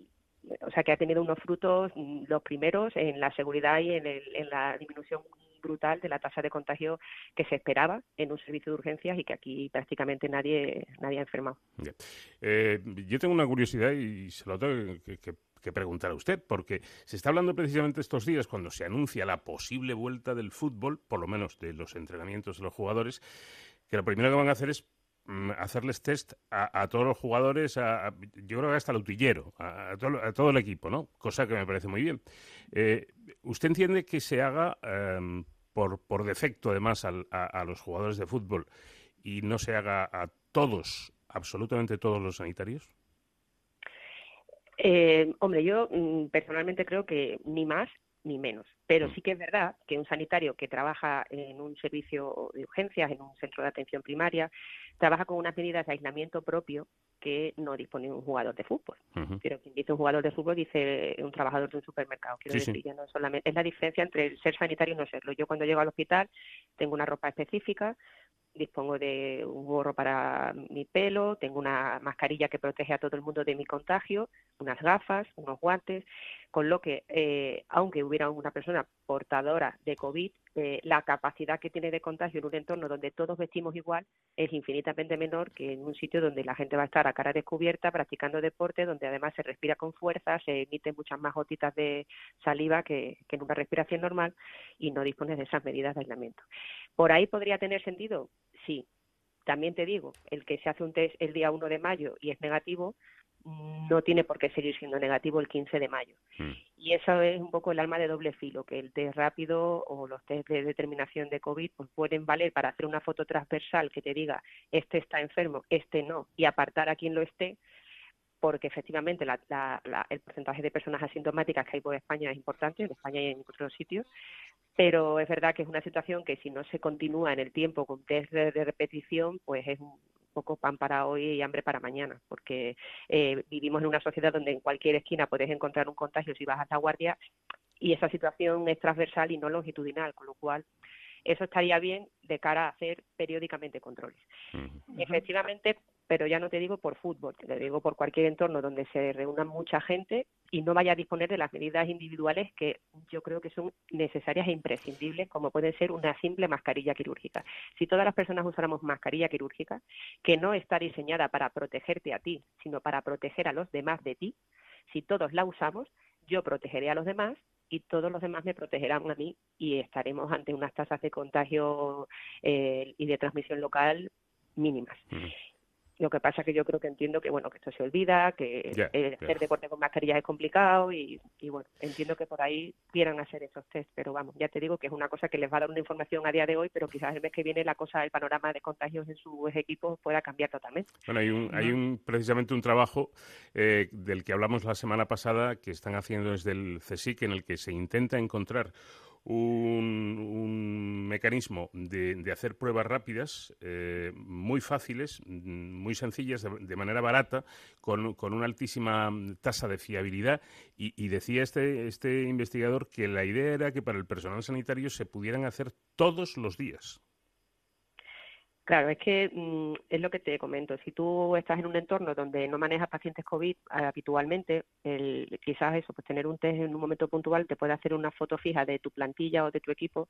o sea que ha tenido unos frutos mm, los primeros en la seguridad y en, en la disminución brutal de la tasa de contagio que se esperaba en un servicio de urgencias y que aquí prácticamente nadie, nadie ha enfermado. Eh, yo tengo una curiosidad y se lo tengo que, preguntar a usted, porque se está hablando precisamente estos días, cuando se anuncia la posible vuelta del fútbol, por lo menos de los entrenamientos de los jugadores, que lo primero que van a hacer es hacerles test a, todos los jugadores, a, yo creo que hasta el utillero, a, todo, el equipo, ¿no? Cosa que me parece muy bien. Eh, ¿Usted entiende que se haga em, por, por defecto, además, a, los jugadores de fútbol y no se haga a todos, absolutamente todos los sanitarios? Eh, hombre, yo mm, personalmente creo que ni más ni menos. Pero mm. sí que es verdad que un sanitario que trabaja en un servicio de urgencias, en un centro de atención primaria, trabaja con unas medidas de aislamiento propio que no dispone un jugador de fútbol. Pero quien dice un jugador de fútbol dice un trabajador de un supermercado. Quiero decir, no solamente es la diferencia entre el ser sanitario y no serlo. Yo cuando llego al hospital tengo una ropa específica, dispongo de un gorro para mi pelo, tengo una mascarilla que protege a todo el mundo de mi contagio, unas gafas, unos guantes, con lo que, eh, aunque hubiera una persona portadora de COVID, eh, la capacidad que tiene de contagio en un entorno donde todos vestimos igual es infinitamente menor que en un sitio donde la gente va a estar a cara descubierta practicando deporte, donde además se respira con fuerza, se emiten muchas más gotitas de saliva que, que en una respiración normal y no dispones de esas medidas de aislamiento. ¿Por ahí podría tener sentido? Sí. También te digo, el que se hace un test el día 1 de mayo y es negativo, no tiene por qué seguir siendo negativo el 15 de mayo. Mm. Y eso es un poco el alma de doble filo, que el test rápido o los test de determinación de COVID pues pueden valer para hacer una foto transversal que te diga este está enfermo, este no, y apartar a quien lo esté, porque efectivamente la, la, la, el porcentaje de personas asintomáticas que hay por España es importante, en España y en otros sitios, pero es verdad que es una situación que si no se continúa en el tiempo con test de, de repetición, pues es un poco pan para hoy y hambre para mañana, porque eh, vivimos en una sociedad donde en cualquier esquina puedes encontrar un contagio si vas a la guardia y esa situación es transversal y no longitudinal, con lo cual eso estaría bien de cara a hacer periódicamente controles. Efectivamente, pero ya no te digo por fútbol, te digo por cualquier entorno donde se reúna mucha gente y no vaya a disponer de las medidas individuales que yo creo que son necesarias e imprescindibles, como puede ser una simple mascarilla quirúrgica. Si todas las personas usáramos mascarilla quirúrgica, que no está diseñada para protegerte a ti, sino para proteger a los demás de ti, si todos la usamos, yo protegeré a los demás y todos los demás me protegerán a mí y estaremos ante unas tasas de contagio eh, y de transmisión local mínimas. Lo que pasa que yo creo que entiendo que bueno que esto se olvida, que hacer deporte con mascarillas es complicado y, y bueno, entiendo que por ahí quieran hacer esos test, pero vamos, ya te digo que es una cosa que les va a dar una información a día de hoy, pero quizás el mes que viene la cosa, el panorama de contagios en sus equipos pueda cambiar totalmente. Bueno, hay, un, hay un, precisamente un trabajo eh, del que hablamos la semana pasada que están haciendo desde el CSIC en el que se intenta encontrar un, un mecanismo de, hacer pruebas rápidas eh, muy fáciles, mm, muy sencillas, de, de manera barata, con, con una altísima tasa de fiabilidad. Y, y decía este, este investigador que la idea era que para el personal sanitario se pudieran hacer todos los días. Claro, es que mm, es lo que te comento. Si tú estás en un entorno donde no manejas pacientes COVID habitualmente, el, quizás eso, pues tener un test en un momento puntual te puede hacer una foto fija de tu plantilla o de tu equipo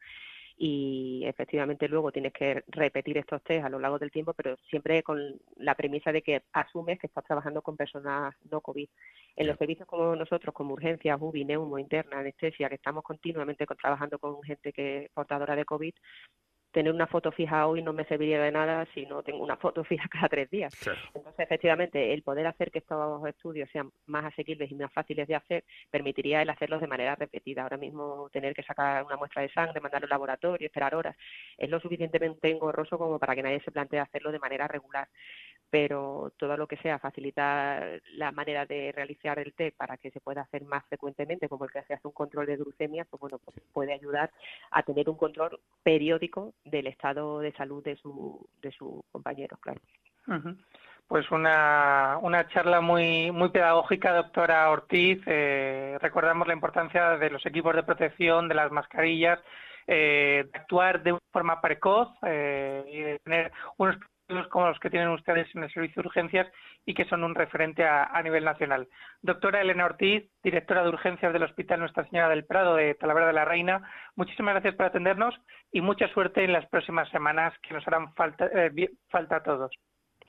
y efectivamente luego tienes que repetir estos test a lo largo del tiempo, pero siempre con la premisa de que asumes que estás trabajando con personas no COVID. En los servicios como nosotros, como urgencias, UBI, neumo, interna, anestesia, que estamos continuamente con- trabajando con gente que es portadora de COVID, tener una foto fija hoy no me serviría de nada si no tengo una foto fija cada tres días. Entonces, efectivamente, el poder hacer que estos estudios sean más asequibles y más fáciles de hacer permitiría el hacerlos de manera repetida. Ahora mismo tener que sacar una muestra de sangre, mandarlo al laboratorio, esperar horas, es lo suficientemente engorroso como para que nadie se plantee hacerlo de manera regular. Pero todo lo que sea facilitar la manera de realizar el test para que se pueda hacer más frecuentemente, como el que se hace un control de glucemia, pues bueno, pues puede ayudar a tener un control periódico del estado de salud de su de sus compañeros, claro. Pues una, una charla muy, muy pedagógica, doctora Ortiz. Eh, recordamos la importancia de los equipos de protección, de las mascarillas, eh, de actuar de forma precoz eh, y de tener unos como los que tienen ustedes en el servicio de urgencias y que son un referente a, a nivel nacional. Doctora Elena Ortiz, directora de urgencias del Hospital Nuestra Señora del Prado de Talavera de la Reina, muchísimas gracias por atendernos y mucha suerte en las próximas semanas que nos harán falta, eh, falta a todos.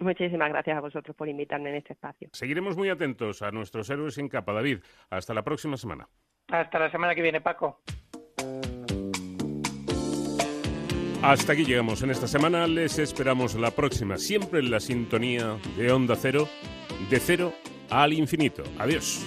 Muchísimas gracias a vosotros por invitarme en este espacio. Seguiremos muy atentos a nuestros héroes en capa, David. Hasta la próxima semana. Hasta la semana que viene, Paco. Hasta aquí llegamos en esta semana. Les esperamos la próxima, siempre en la sintonía de Onda Cero, de cero al infinito. Adiós.